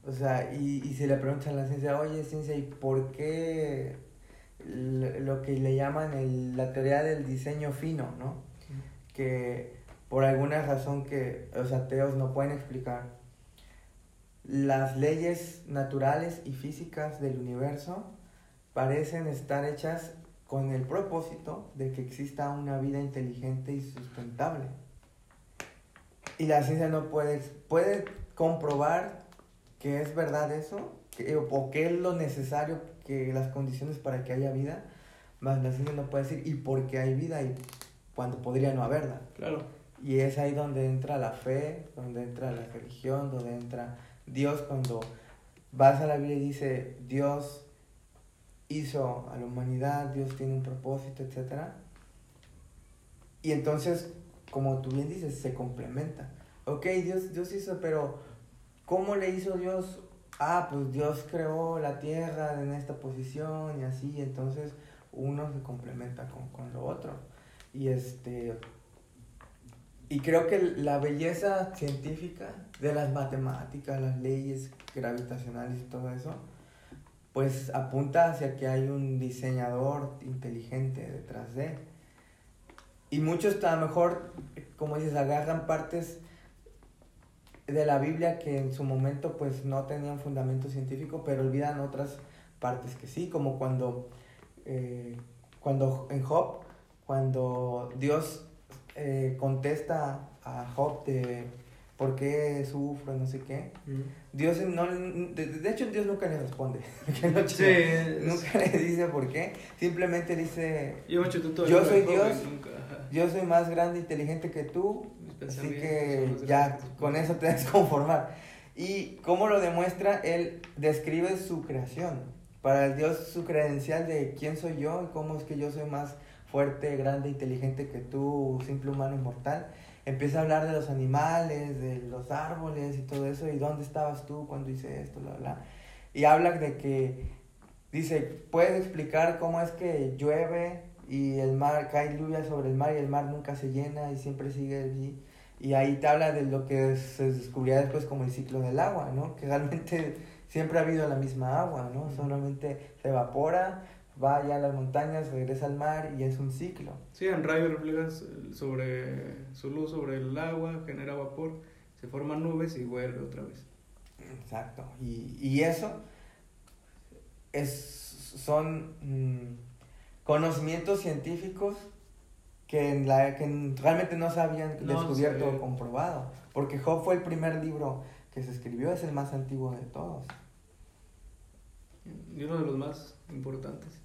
O sea, y, y si le preguntan a la ciencia, oye, ciencia, ¿y por qué lo que le llaman el- la teoría del diseño fino, ¿no? Que por alguna razón que los ateos no pueden explicar, las leyes naturales y físicas del universo parecen estar hechas con el propósito de que exista una vida inteligente y sustentable. Y la ciencia no puede, puede comprobar que es verdad eso, que, o que es lo necesario, que las condiciones para que haya vida, más la ciencia no puede decir y por qué hay vida y cuando podría no haberla. Claro. Y es ahí donde entra la fe, donde entra la religión, donde entra Dios cuando vas a la Biblia y dice Dios hizo a la humanidad, Dios tiene un propósito, etc. Y entonces, como tú bien dices, se complementa. Ok, Dios, Dios hizo, pero ¿cómo le hizo Dios? Ah, pues Dios creó la tierra en esta posición y así, entonces uno se complementa con, con lo otro. Y este, y creo que la belleza científica de las matemáticas, las leyes gravitacionales y todo eso, pues apunta hacia que hay un diseñador inteligente detrás de. Y muchos a lo mejor, como dices, agarran partes de la Biblia que en su momento pues no tenían fundamento científico, pero olvidan otras partes que sí, como cuando, eh, cuando en Job, cuando Dios eh, contesta a Job de por qué sufro, no sé qué. Dios no, de, hecho Dios nunca le responde. [laughs] nunca le dice por qué. Simplemente dice, yo, soy Dios, yo soy más grande e inteligente que tú, así que ya con eso te debes conformar. Y cómo lo demuestra, él describe su creación. Para el Dios su credencial de quién soy yo y cómo es que yo soy más fuerte, grande, inteligente que tú, simple humano inmortal empieza a hablar de los animales, de los árboles y todo eso, y dónde estabas tú cuando hice esto, bla, bla. Y habla de que, dice, puedes explicar cómo es que llueve y el mar, cae lluvia sobre el mar y el mar nunca se llena y siempre sigue allí. Y ahí te habla de lo que se descubría después como el ciclo del agua, ¿no? Que realmente siempre ha habido la misma agua, ¿no? Solamente se evapora, va ya a las montañas, regresa al mar y es un ciclo. Sí, en rayo refleja sobre su luz sobre el agua, genera vapor, se forman nubes y vuelve otra vez. Exacto. Y, y eso es, son mm, conocimientos científicos que, en la, que realmente no se habían descubierto o comprobado. Porque Job fue el primer libro que se escribió, es el más antiguo de todos. Y uno de los más importantes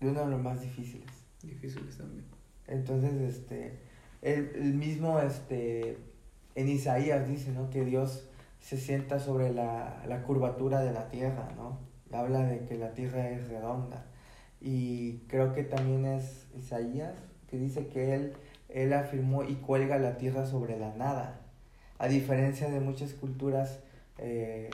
de uno de los más difíciles. Difíciles también. Entonces, este, el, el mismo, este, en Isaías dice, ¿no? Que Dios se sienta sobre la, la curvatura de la tierra, ¿no? Habla de que la tierra es redonda. Y creo que también es Isaías que dice que él, él afirmó y cuelga la tierra sobre la nada. A diferencia de muchas culturas eh,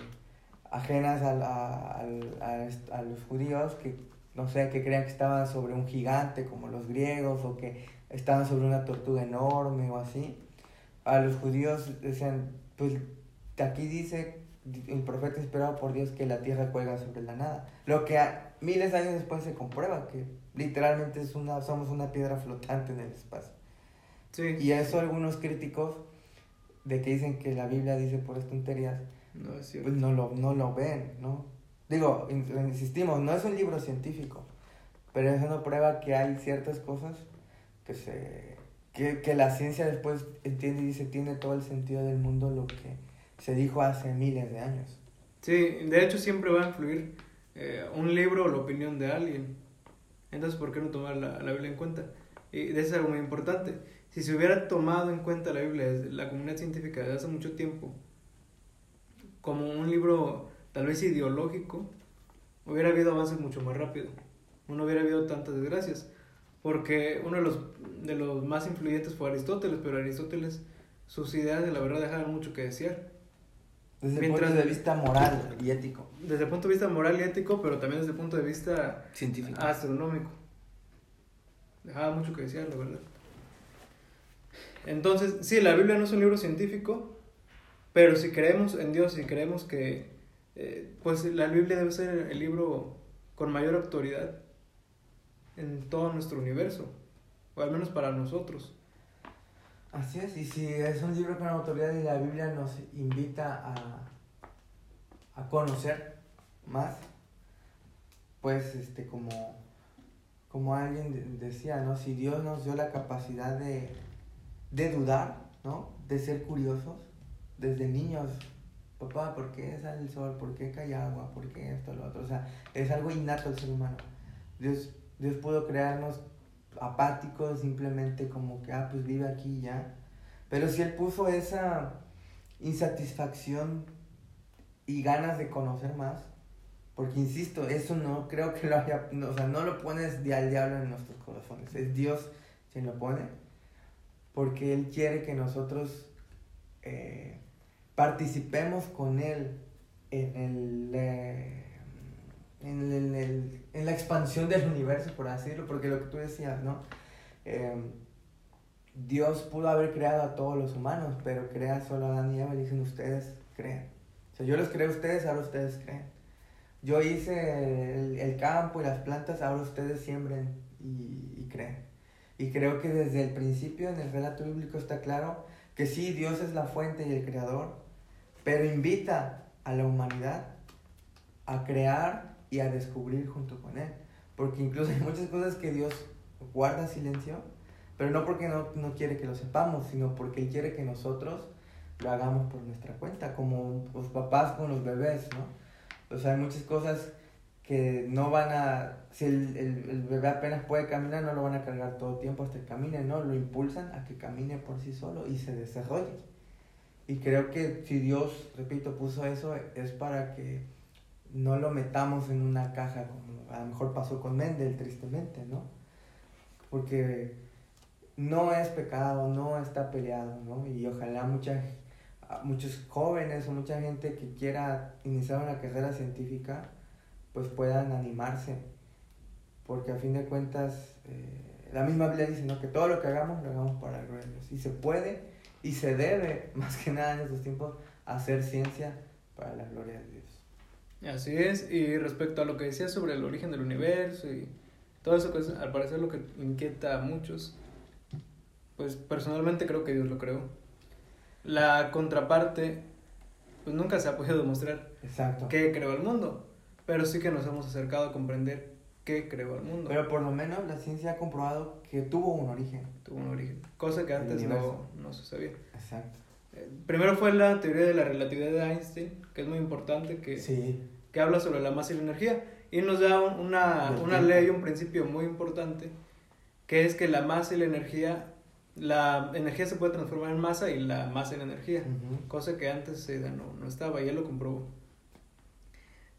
ajenas a, a, a, a, los judíos que no sé, que crean que estaban sobre un gigante como los griegos o que estaban sobre una tortuga enorme o así. A los judíos decían, pues aquí dice el profeta esperado por Dios que la tierra cuelga sobre la nada. Lo que miles de años después se comprueba, que literalmente es una, somos una piedra flotante en el espacio. Sí. Y eso algunos críticos de que dicen que la Biblia dice por tonterías, no, pues no lo, no lo ven, ¿no? Digo, insistimos, no es un libro científico, pero eso no prueba que hay ciertas cosas que se que, que la ciencia después entiende y dice tiene todo el sentido del mundo lo que se dijo hace miles de años. Sí, de hecho siempre va a influir eh, un libro o la opinión de alguien. Entonces, ¿por qué no tomar la, la Biblia en cuenta? Y de eso es algo muy importante. Si se hubiera tomado en cuenta la Biblia, la comunidad científica desde hace mucho tiempo, como un libro tal vez ideológico, hubiera habido avances mucho más rápido. No hubiera habido tantas desgracias. Porque uno de los, de los más influyentes fue Aristóteles, pero Aristóteles, sus ideas de la verdad dejaron mucho que desear. Desde el punto de vista moral y ético. Desde el punto de vista moral y ético, pero también desde el punto de vista científico. Astronómico. Dejaba mucho que desear, la verdad. Entonces, sí, la Biblia no es un libro científico, pero si creemos en Dios y creemos que eh, pues la Biblia debe ser el libro con mayor autoridad en todo nuestro universo, o al menos para nosotros. Así es, y si es un libro con autoridad y la Biblia nos invita a, a conocer más, pues este como, como alguien decía, ¿no? Si Dios nos dio la capacidad de, de dudar, ¿no? De ser curiosos, desde niños papá, ¿por qué sale el sol? ¿Por qué cae agua? ¿Por qué esto, lo otro? O sea, es algo innato al ser humano. Dios, Dios pudo crearnos apáticos, simplemente como que, ah, pues vive aquí ya. Pero si Él puso esa insatisfacción y ganas de conocer más, porque insisto, eso no creo que lo haya, o sea, no lo pones de al diablo en nuestros corazones, es Dios quien lo pone, porque Él quiere que nosotros eh, participemos con Él en, el, eh, en, el, en, la expansión del universo, por así decirlo, porque lo que tú decías, ¿no? Em, Dios pudo haber creado a todos los humanos, pero crea solo a Adán y Eva dicen ustedes creen. O sea, yo los creo a ustedes, ahora ustedes creen. Yo hice el, campo y las plantas, ahora ustedes siembren y creen. Y creo que desde el principio en el relato bíblico está claro que sí, Dios es la fuente y el creador, pero invita a la humanidad a crear y a descubrir junto con Él. Porque incluso hay muchas cosas que Dios guarda silencio, pero no porque no, no quiere que lo sepamos, sino porque Él quiere que nosotros lo hagamos por nuestra cuenta, como los papás con los bebés, ¿no? O sea, hay muchas cosas que no van a, si el, el, el, bebé apenas puede caminar, no lo van a cargar todo el tiempo hasta que camine, ¿no? Lo impulsan a que camine por sí solo y se desarrolle. Y creo que si Dios, repito, puso eso, es para que no lo metamos en una caja como a lo mejor pasó con Mendel, tristemente, ¿no? Porque no es pecado, no está peleado, ¿no? Y ojalá mucha, muchos jóvenes o mucha gente que quiera iniciar una carrera científica, pues puedan animarse, porque a fin de cuentas eh, la misma Biblia dice ¿no? que todo lo que hagamos lo hagamos para el Dios, y se puede y se debe, [laughs] más que nada en estos tiempos, hacer ciencia para la gloria de Dios. Así es, y respecto a lo que decías sobre el origen del universo y todo eso que es, al parecer lo que inquieta a muchos, pues personalmente creo que Dios lo creó. La contraparte, pues nunca se ha podido demostrar Exacto. que creó el mundo, pero sí que nos hemos acercado a comprender qué creó el mundo. Pero por lo menos la ciencia ha comprobado que tuvo un origen. Tuvo un origen, cosa que antes no, no se sabía. Exacto. Eh, primero fue la teoría de la relatividad de Einstein, que es muy importante, que, Sí. que habla sobre la masa y la energía, y nos da un- una, una ley, un principio muy importante, que es que la masa y la energía, la energía se puede transformar en masa y la masa en energía, Ujú. cosa que antes eh, no, no estaba, y él lo comprobó.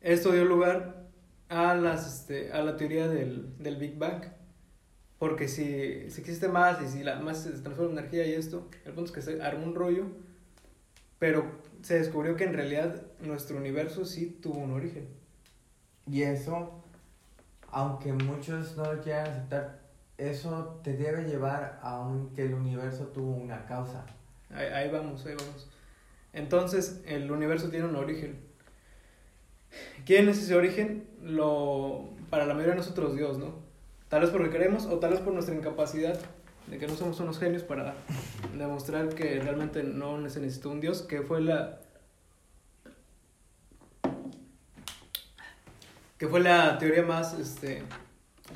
Esto dio lugar a, las, este, a la teoría del, del Big Bang, porque si, si existe más y si la masa se transforma en energía y esto, el punto es que se armó un rollo, pero se descubrió que en realidad nuestro universo sí tuvo un origen. Y eso, aunque muchos no lo quieran aceptar, eso te debe llevar a un, que el universo tuvo una causa. Ahí, ahí vamos, ahí vamos. Entonces, el universo tiene un origen. ¿Quién es ese origen? Lo, para la mayoría de nosotros, Dios, ¿no? Tal vez porque queremos o tal vez por nuestra incapacidad de que no somos unos genios para demostrar que realmente no se necesitó un Dios, que fue la... que fue la teoría más este,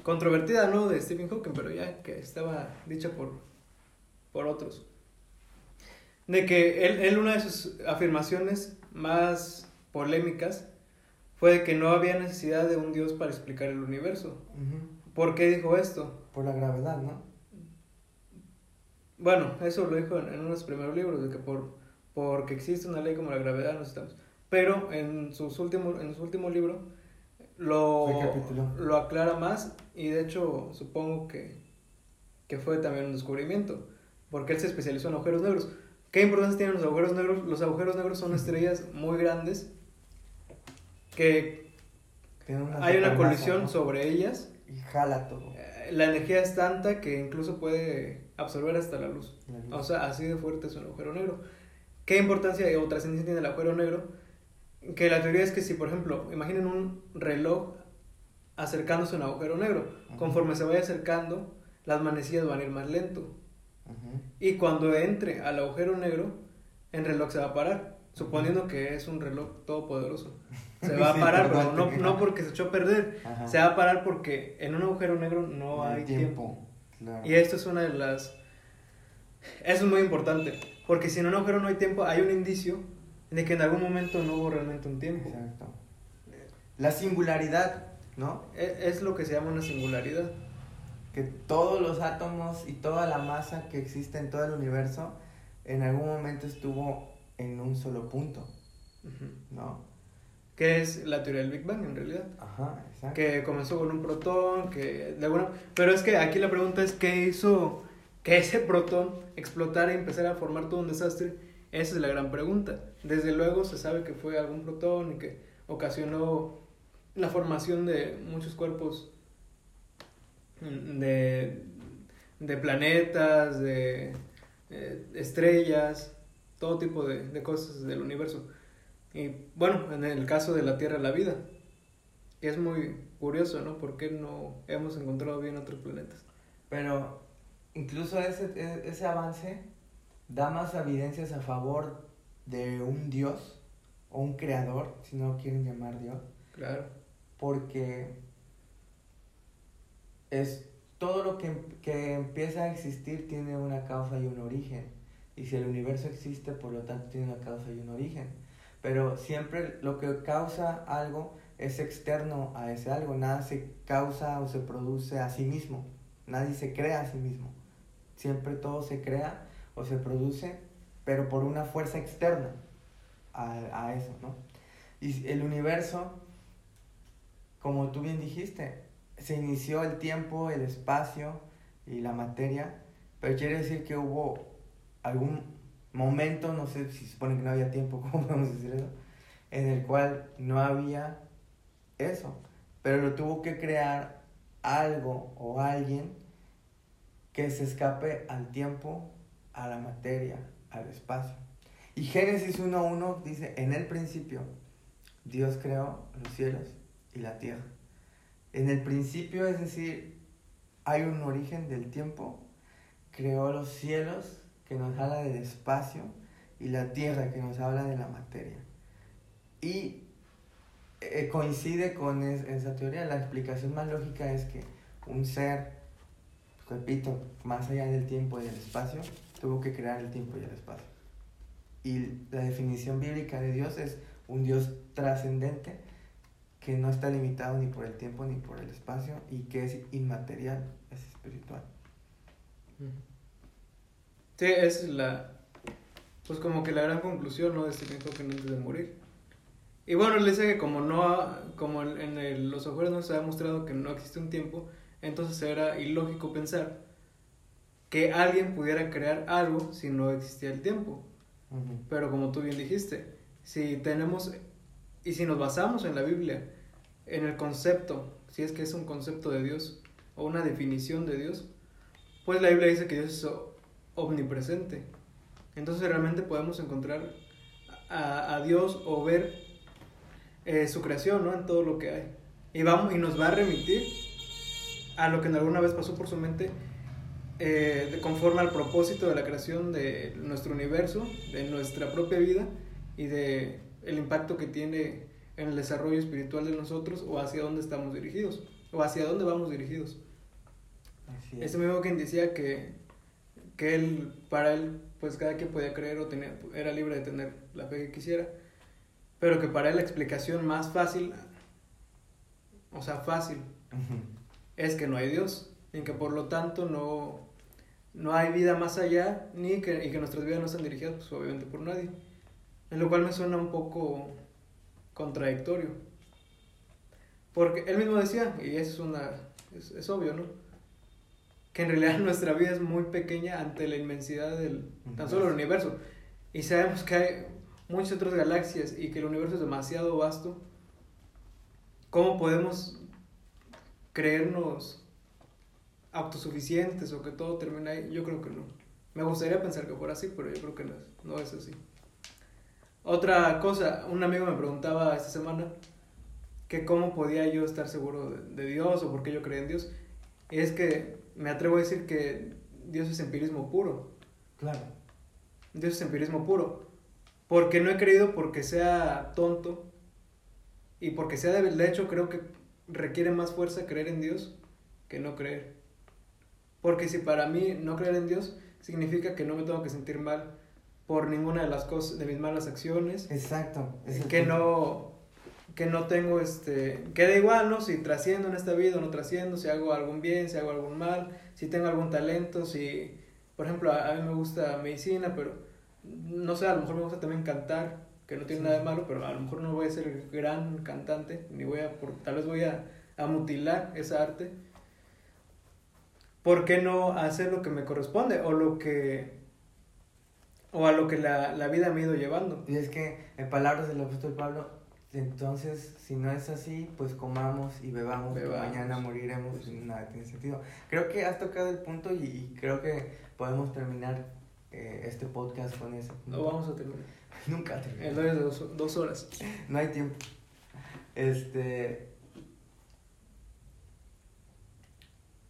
controvertida, ¿no? De Stephen Hawking, pero ya que estaba dicha por, por otros. De que él, él, una de sus afirmaciones más polémicas fue de que no había necesidad de un Dios para explicar el universo. Ujú. ¿Por qué dijo esto? Por la gravedad, ¿no? Bueno, eso lo dijo en, en uno de sus primeros libros, de que por, porque existe una ley como la gravedad no estamos. Pero en, sus últimos, en su último libro lo, lo aclara más y de hecho supongo que, que fue también un descubrimiento, porque él se especializó en agujeros negros. ¿Qué importancia tienen los agujeros negros? Los agujeros negros son estrellas muy grandes que una hay una colisión ¿no? sobre ellas Y jala todo. Eh, la energía es tanta que incluso puede absorber hasta la luz. la luz. O sea, así de fuerte es un agujero negro. ¿Qué importancia o trascendencia tiene el agujero negro? Que la teoría es que si, por ejemplo, imaginen un reloj acercándose a un agujero negro, conforme se vaya acercando, las manecillas van a ir más lento. Y cuando entre al agujero negro, el reloj se va a parar, suponiendo que es un reloj todopoderoso. [laughs] Se va a Sí, parar, pero perdón, no, no porque se echó a perder, Ajá. se va a parar porque en un agujero negro no No hay tiempo. Claro. Y esto es una de las... Eso es muy importante, porque si en un agujero no hay tiempo, hay un indicio de que en algún momento no hubo realmente un tiempo. Exacto. La singularidad, ¿no? E- Es lo que se llama una singularidad. Que todos los átomos y toda la masa que existe en todo el universo en algún momento estuvo en un solo punto. ¿no? Que es la teoría del Big Bang en realidad. Ajá, exacto. Que comenzó con un protón, que de alguna... Pero es que aquí la pregunta es qué hizo que ese protón explotara y empezara a formar todo un desastre. Esa es la gran pregunta. Desde luego se sabe que fue algún protón y que ocasionó la formación de muchos cuerpos de, de planetas, de eh, estrellas, todo tipo de, de cosas del universo. Y bueno, en el caso de la Tierra, la vida. Es muy curioso, ¿no? ¿Por qué no hemos encontrado bien otros planetas? Pero incluso ese, e- ese avance da más evidencias a favor de un Dios o un creador, si no quieren llamar Dios, Claro. porque es todo lo que, que empieza a existir tiene una causa y un origen. Y si el universo existe, por lo tanto tiene una causa y un origen. Pero siempre lo que causa algo es externo a ese algo. Nada se causa o se produce a sí mismo. Nadie se crea a sí mismo. Siempre todo se crea o se produce, pero por una fuerza externa a, a eso, ¿no? Y el universo, como tú bien dijiste, se inició el tiempo, el espacio y la materia, pero quiere decir que hubo algún momento, no sé si se supone que no había tiempo, [laughs] ¿cómo podemos decir eso? En el cual no había eso, pero lo tuvo que crear algo o alguien que se escape al tiempo, a la materia, al espacio. Y Génesis 1.1 dice, en el principio Dios creó los cielos y la tierra. En el principio, es decir, hay un origen del tiempo, creó los cielos que nos habla del espacio y la tierra que nos habla de la materia. Y eh, coincide con es- esa teoría, la explicación más lógica es que un ser, repito, más allá del tiempo y del espacio, tuvo que crear el tiempo y el espacio. Y la definición bíblica de Dios es un Dios trascendente que no está limitado ni por el tiempo ni por el espacio y que es inmaterial, es espiritual. Sí, es la. Pues como que la gran conclusión, ¿no? De Stephen Hawking antes de morir. Y bueno, él dice que como no. ha- Como en el- los agujeros no se ha demostrado que no existe un tiempo, entonces era ilógico pensar que alguien pudiera crear algo si no existía el tiempo. Pero como tú bien dijiste, si tenemos y si nos basamos en la Biblia, en el concepto, si es que es un concepto de Dios o una definición de Dios, pues la Biblia dice que Dios es o- omnipresente. Entonces realmente podemos encontrar a, a Dios o ver eh, su creación, ¿no? En todo lo que hay. Y, vamos, y nos va a remitir a lo que en alguna vez pasó por su mente eh, de- conforme al propósito de la creación de nuestro universo, de nuestra propia vida y de el impacto que tiene en el desarrollo espiritual de nosotros o hacia dónde estamos dirigidos o hacia dónde vamos dirigidos. Así es. Este mismo quien decía que, que él, para él, pues cada quien podía creer o tenía, era libre de tener la fe que quisiera, pero que para él la explicación más fácil, o sea, fácil, es que no hay Dios y que por lo tanto no, no hay vida más allá ni que, y que nuestras vidas no están dirigidas pues obviamente por nadie. En lo cual me suena un poco contradictorio. Porque él mismo decía, y eso es, una, es, es obvio, ¿no? Que en realidad [laughs] nuestra vida es muy pequeña ante la inmensidad del tan solo el universo. Y sabemos que hay muchas otras galaxias y que el universo es demasiado vasto. ¿Cómo podemos creernos autosuficientes o que todo termina ahí? Yo creo que no. Me gustaría pensar que fuera así, pero yo creo que no es, no es así. Otra cosa, un amigo me preguntaba esta semana que cómo podía yo estar seguro de, de Dios o por qué yo creía en Dios. Y es que me atrevo a decir que Dios es empirismo puro. Claro. Dios es empirismo puro. Porque no he creído porque sea tonto y porque sea débil. De hecho, creo que requiere más fuerza creer en Dios que no creer. Porque si para mí no creer en Dios significa que no me tengo que sentir mal por ninguna de las cosas, de mis malas acciones, Exacto. el que no que no tengo este que da igual no si trasciendo en esta vida o no trasciendo si hago algún bien si hago algún mal si tengo algún talento si por ejemplo a, a mí me gusta medicina pero no sé a lo mejor me gusta también cantar que no tiene Sí. nada de malo pero a lo mejor no voy a ser gran cantante ni voy a por- tal vez voy a, a mutilar esa arte. ¿por qué no hacer lo que me corresponde o lo que o a lo que la, la vida me ha ido llevando Y es que en palabras del apóstol Pablo, Entonces, si no es así, pues comamos y bebamos, que Bebamos. mañana moriremos Pues sí. y nada tiene sentido. Creo que has tocado el punto y, y creo que podemos terminar eh, este podcast con eso. No vamos a terminar. [laughs] Nunca El terminamos. horario de dos, dos horas. No hay tiempo. Este.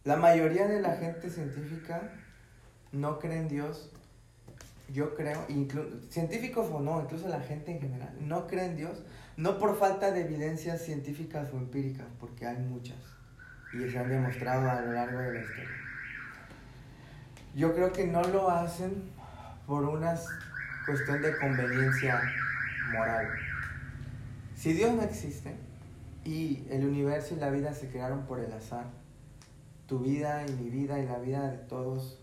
La mayoría de la gente científica no cree en Dios. Yo creo, inclu- científicos o no, incluso la gente en general, no cree en Dios, no por falta de evidencias científicas o empíricas, porque hay muchas y se han demostrado a lo largo de la historia. Yo creo que no lo hacen por una cuestión de conveniencia moral. Si Dios no existe y el universo y la vida se crearon por el azar, tu vida y mi vida y la vida de todos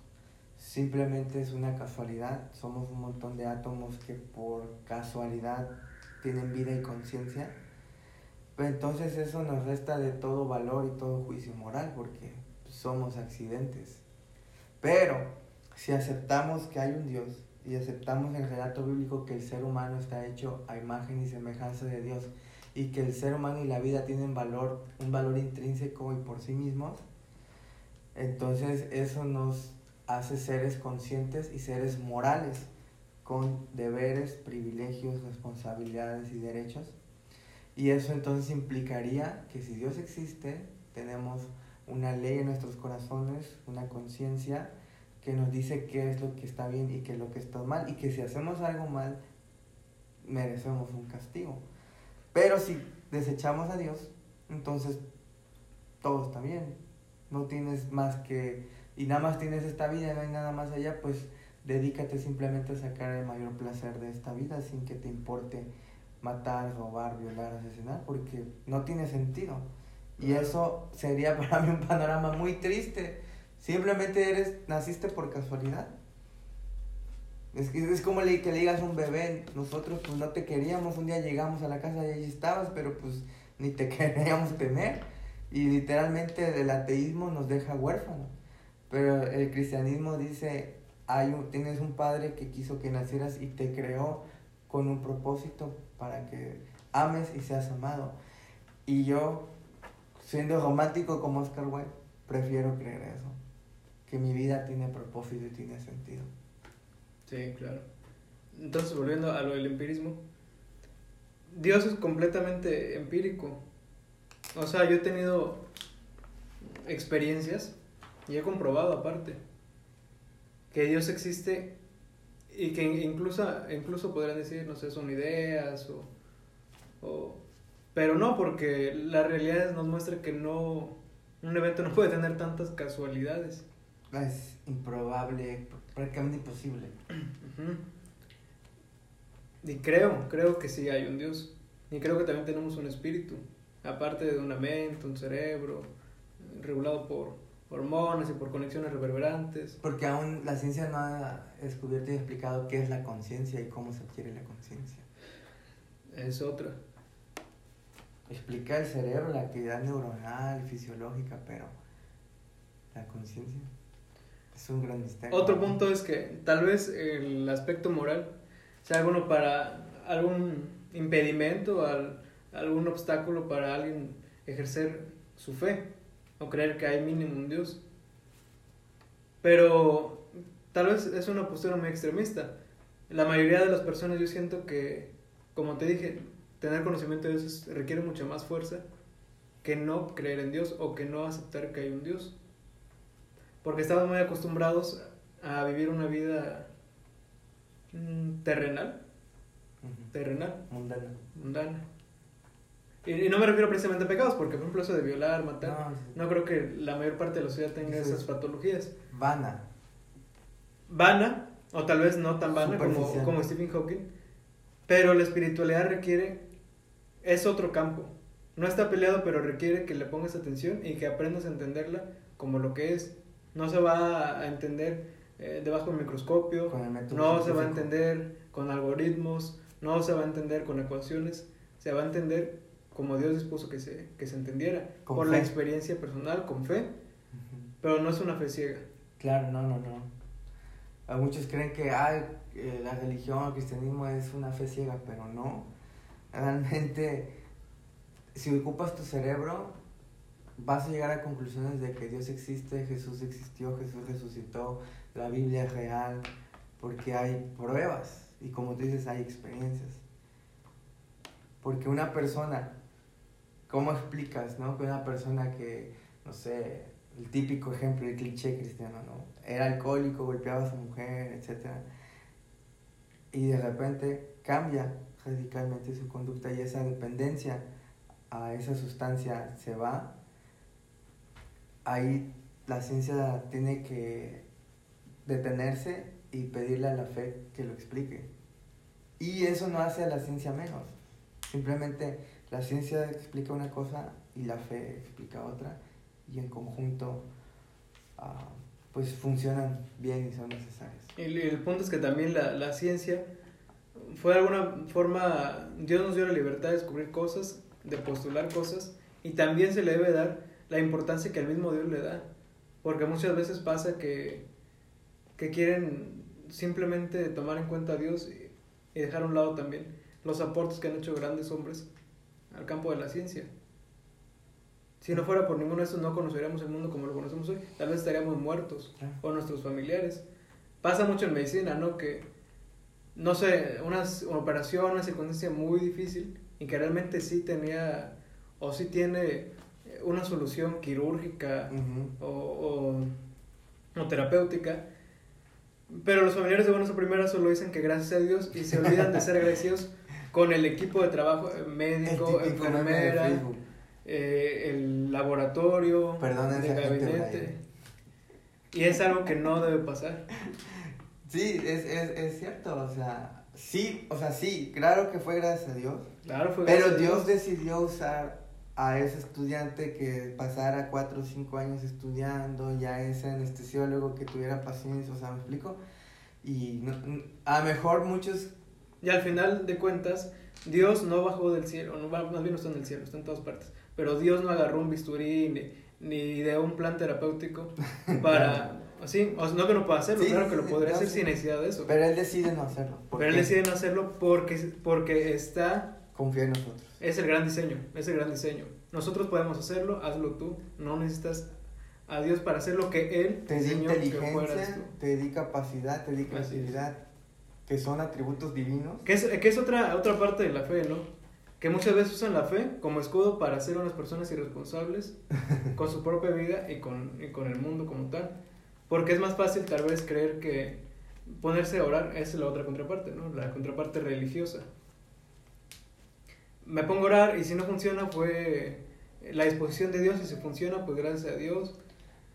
simplemente es una casualidad. Somos un montón de átomos que por casualidad tienen vida y conciencia. Pero entonces eso nos resta de todo valor y todo juicio moral porque somos accidentes. Pero si aceptamos que hay un Dios y aceptamos el relato bíblico que el ser humano está hecho a imagen y semejanza de Dios y que el ser humano y la vida tienen valor, un valor intrínseco y por sí mismos, entonces eso nos hace seres conscientes y seres morales con deberes, privilegios, responsabilidades y derechos. Y eso entonces implicaría que si Dios existe, tenemos una ley en nuestros corazones, una conciencia que nos dice qué es lo que está bien y qué es lo que está mal, y que si hacemos algo mal, merecemos un castigo. Pero si desechamos a Dios, entonces todo está bien. No tienes más que, y nada más tienes esta vida, no hay nada más allá, pues dedícate simplemente a sacar el mayor placer de esta vida sin que te importe matar, robar, violar, asesinar, porque no tiene sentido. Y eso sería [laughs] para mí un panorama muy triste. Simplemente eres, naciste por casualidad. Es, que- es como le, que le digas a un bebé, nosotros pues no te queríamos, un día llegamos a la casa y ahí estabas, pero pues ni te [laughs] queríamos tener. Y literalmente el ateísmo nos deja huérfanos. Pero el cristianismo dice, hay un, tienes un padre que quiso que nacieras y te creó con un propósito para que ames y seas amado. Y yo, siendo romántico como Oscar Wilde, prefiero creer eso. Que mi vida tiene propósito y tiene sentido. Sí, claro. Entonces, volviendo a lo del empirismo, Dios es completamente empírico. O sea, yo he tenido experiencias y he comprobado aparte que Dios existe y que incluso, incluso podrían decir, no sé, son ideas o, o... Pero no, porque la realidad nos muestra que no... Un evento no puede tener tantas casualidades. Es improbable, prácticamente imposible. Y creo, creo que sí hay un Dios. Y creo que también tenemos un espíritu. Aparte de una mente, un cerebro, regulado por hormonas y por conexiones reverberantes. Porque aún la ciencia no ha descubierto y explicado qué es la conciencia y cómo se adquiere la conciencia. Es otra. Explica el cerebro, la actividad neuronal, fisiológica, pero la conciencia es un gran misterio. Otro punto es que tal vez el aspecto moral sea alguno para algún impedimento, al, algún obstáculo para alguien ejercer su fe o creer que hay mínimo un Dios. Pero tal vez es una postura muy extremista. La mayoría de las personas yo siento que, como te dije, tener conocimiento de Dios requiere mucha más fuerza que no creer en Dios o que no aceptar que hay un Dios. Porque estamos muy acostumbrados a vivir una vida mm, terrenal, terrenal, Mundana. mundana. Y, no me refiero precisamente a pecados, porque por ejemplo eso de violar, matar, No, sí. no creo que la mayor parte de la sociedad tenga esas es- patologías. Vana. Vana, o tal vez no tan vana como, como Stephen Hawking, pero la espiritualidad requiere, es otro campo. No está peleado, pero requiere que le pongas atención y que aprendas a entenderla como lo que es. No se va a entender eh, debajo del microscopio, no se va a entender con algoritmos, no se va a entender con ecuaciones, se va a entender como Dios dispuso que se, que se entendiera, Con por fe. la experiencia personal, con fe, Ujú. pero no es una fe ciega. Claro, no, no, no. A muchos creen que ay, eh, la religión, el cristianismo es una fe ciega, pero no. realmente, si ocupas tu cerebro, vas a llegar a conclusiones de que Dios existe, Jesús existió, Jesús resucitó, la Biblia es real, porque hay pruebas y como tú dices, hay experiencias. Porque una persona, ¿cómo explicas, no? Que una persona que, no sé, el típico ejemplo, el cliché cristiano, ¿no? Era alcohólico, golpeaba a su mujer, etc. Y de repente cambia radicalmente su conducta y esa dependencia a esa sustancia se va. Ahí la ciencia tiene que detenerse y pedirle a la fe que lo explique. Y eso no hace a la ciencia menos. Simplemente la ciencia explica una cosa y la fe explica otra y en conjunto ah, pues funcionan bien y son necesarios. Y el punto es que también la, la ciencia fue de alguna forma, Dios nos dio la libertad de descubrir cosas, de postular cosas y también se le debe dar la importancia que el mismo Dios le da. Porque muchas veces pasa que, que quieren simplemente tomar en cuenta a Dios y, y dejar a un lado también los aportes que han hecho grandes hombres al campo de la ciencia. Si no fuera por ninguno de estos, no conoceríamos el mundo como lo conocemos hoy. Tal vez estaríamos muertos o nuestros familiares. Pasa mucho en medicina, ¿no? Que, no sé, una operación, una circunstancia muy difícil y que realmente sí tenía o sí tiene una solución quirúrgica o, o, terapéutica. Pero los familiares de buenas o primeras solo dicen que gracias a Dios y se olvidan de ser agradecidos con el equipo de trabajo, eh, médico, enfermera, eh, el laboratorio, Perdón, el gabinete. Y es algo que no debe pasar. [laughs] Sí, es, es, es cierto, o sea, sí, o sea, sí, claro que fue gracias a Dios. Claro, fue Pero a Dios decidió usar a ese estudiante que pasara cuatro o cinco años estudiando, ya ese anestesiólogo que tuviera paciencia, o sea, ¿me explico? Y no- a lo mejor muchos Y al final de cuentas, Dios no bajó del cielo, no, más bien no está en el cielo, está en todas partes. Pero Dios no agarró un bisturí ni, ni ideó un plan terapéutico [laughs] para... Así, o sea, no que no pueda hacerlo, Sí, claro sí, que lo sí, podría hacer sí. sin necesidad de eso. Pero él decide no hacerlo. Pero él decide no hacerlo porque, porque está... Confía en nosotros. Es el gran diseño, es el gran diseño. Nosotros podemos hacerlo, hazlo tú. No necesitas a Dios para hacer lo que Él Te di diseñó que fueras inteligencia, tú. te di capacidad, te di creatividad, que son atributos divinos. Que es, que es otra, otra parte de la fe, ¿no? Que muchas veces usan la fe como escudo para ser unas personas irresponsables [laughs] con su propia vida y con, y con el mundo como tal. Porque es más fácil tal vez creer que ponerse a orar es la otra contraparte, ¿no? La contraparte religiosa. Me pongo a orar y si no funciona fue la disposición de Dios y si funciona pues gracias a Dios.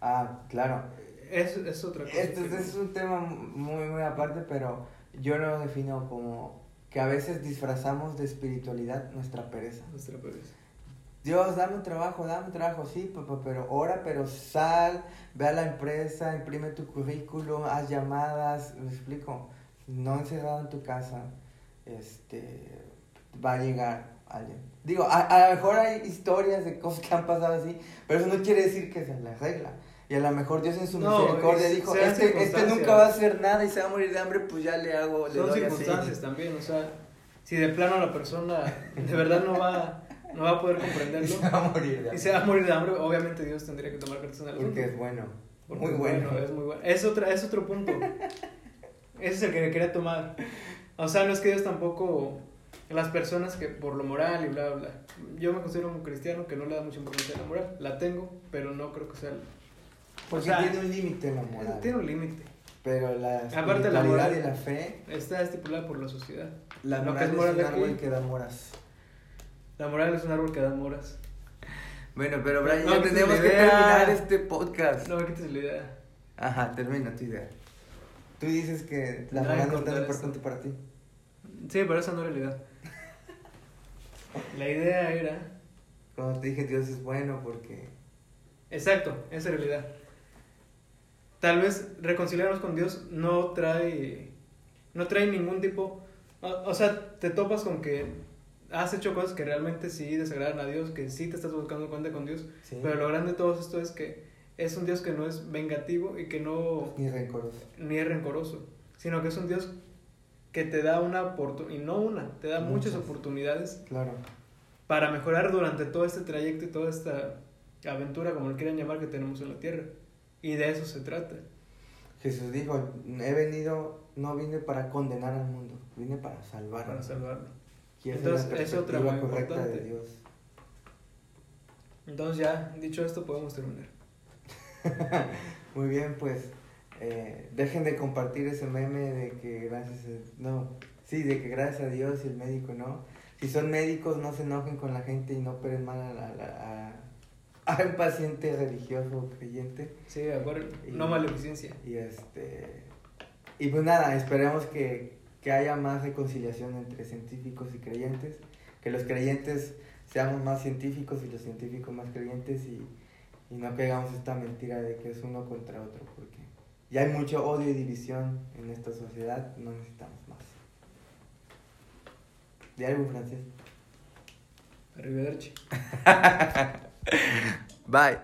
Ah, claro. Es, es otra cosa. Este, que- es un tema muy, muy aparte, pero yo lo defino como que a veces disfrazamos de espiritualidad nuestra pereza. nuestra pereza. Dios, dame un trabajo, dame un trabajo, sí, papá, pero ora, pero sal, ve a la empresa, imprime tu currículum, haz llamadas, me explico, no encerrado en tu casa, este, va a llegar alguien. Digo, a, a lo mejor hay historias de cosas que han pasado así, pero eso no quiere decir que sea la regla. Y a lo mejor Dios en su No, misericordia es- dijo, este, este nunca va a hacer nada y se va a morir de hambre, pues ya le hago, le Son doy circunstancias así. también, o sea, si de plano la persona de verdad no va, no va a poder [laughs] Y comprenderlo se va a morir de y se va a morir de hambre, obviamente Dios tendría que tomar cartas en el Porque es bueno, Porque muy es bueno. Es muy bueno. Es, otra, es otro punto. Ese es el que quería tomar. O sea, no es que Dios tampoco. Las personas que por lo moral y bla, bla. Yo me considero un cristiano que no le da mucha importancia a la moral. La tengo, pero no creo que sea. Porque O sea, tiene un límite la moral. Tiene un límite. Pero la Aparte, la moral- y la fe, Está estipulada por la sociedad. la Lo que moral es es, moral un de aquí- árbol que da moras. La moral es un árbol que da moras. Bueno, pero Brian, No, ya tenemos que terminar este podcast. No me quites la idea. Ajá, termina tu idea. Tú dices que la moral no es tan importante para ti. Sí, pero esa no era la idea. La idea era. Cuando te dije Dios es bueno porque... Exacto, esa era la idea. Tal vez reconciliarnos con Dios no trae. No trae ningún tipo. O, o sea, te topas con que has hecho cosas que realmente sí desagradan a Dios, que sí te estás buscando cuenta con Dios. Sí. Pero lo grande de todo esto es que es un Dios que no es vengativo y que no. Ni rencoroso. ni es rencoroso, sino que es un Dios que te da una oportunidad, y no una, te da muchas, Muchas. oportunidades Claro. para mejorar durante todo este trayecto y toda esta aventura, como lo quieran llamar, que tenemos en la Tierra. Y de eso se trata. Jesús dijo, he venido, no vine para condenar al mundo, vine para salvarlo. Para salvarlo. Y Entonces, es la es otra muy correcta de. Dios. Entonces ya, dicho esto, podemos terminar. [laughs] Muy bien, pues eh, dejen de compartir ese meme de que gracias a, no, sí, de que gracias a Dios y el médico no. Si son médicos, no se enojen con la gente y no operen mal a, la- la- a, [laughs] a un paciente religioso creyente. Sí, de acuerdo. Y- No maleficencia. Y este y pues nada, esperemos que, que haya más reconciliación entre científicos y creyentes, que los creyentes seamos más científicos y los científicos más creyentes y, y no caigamos esta mentira de que es uno contra otro, porque ya hay mucho odio y división en esta sociedad, no necesitamos más. ¿De algo francés? Arrivederci. [laughs] Bye.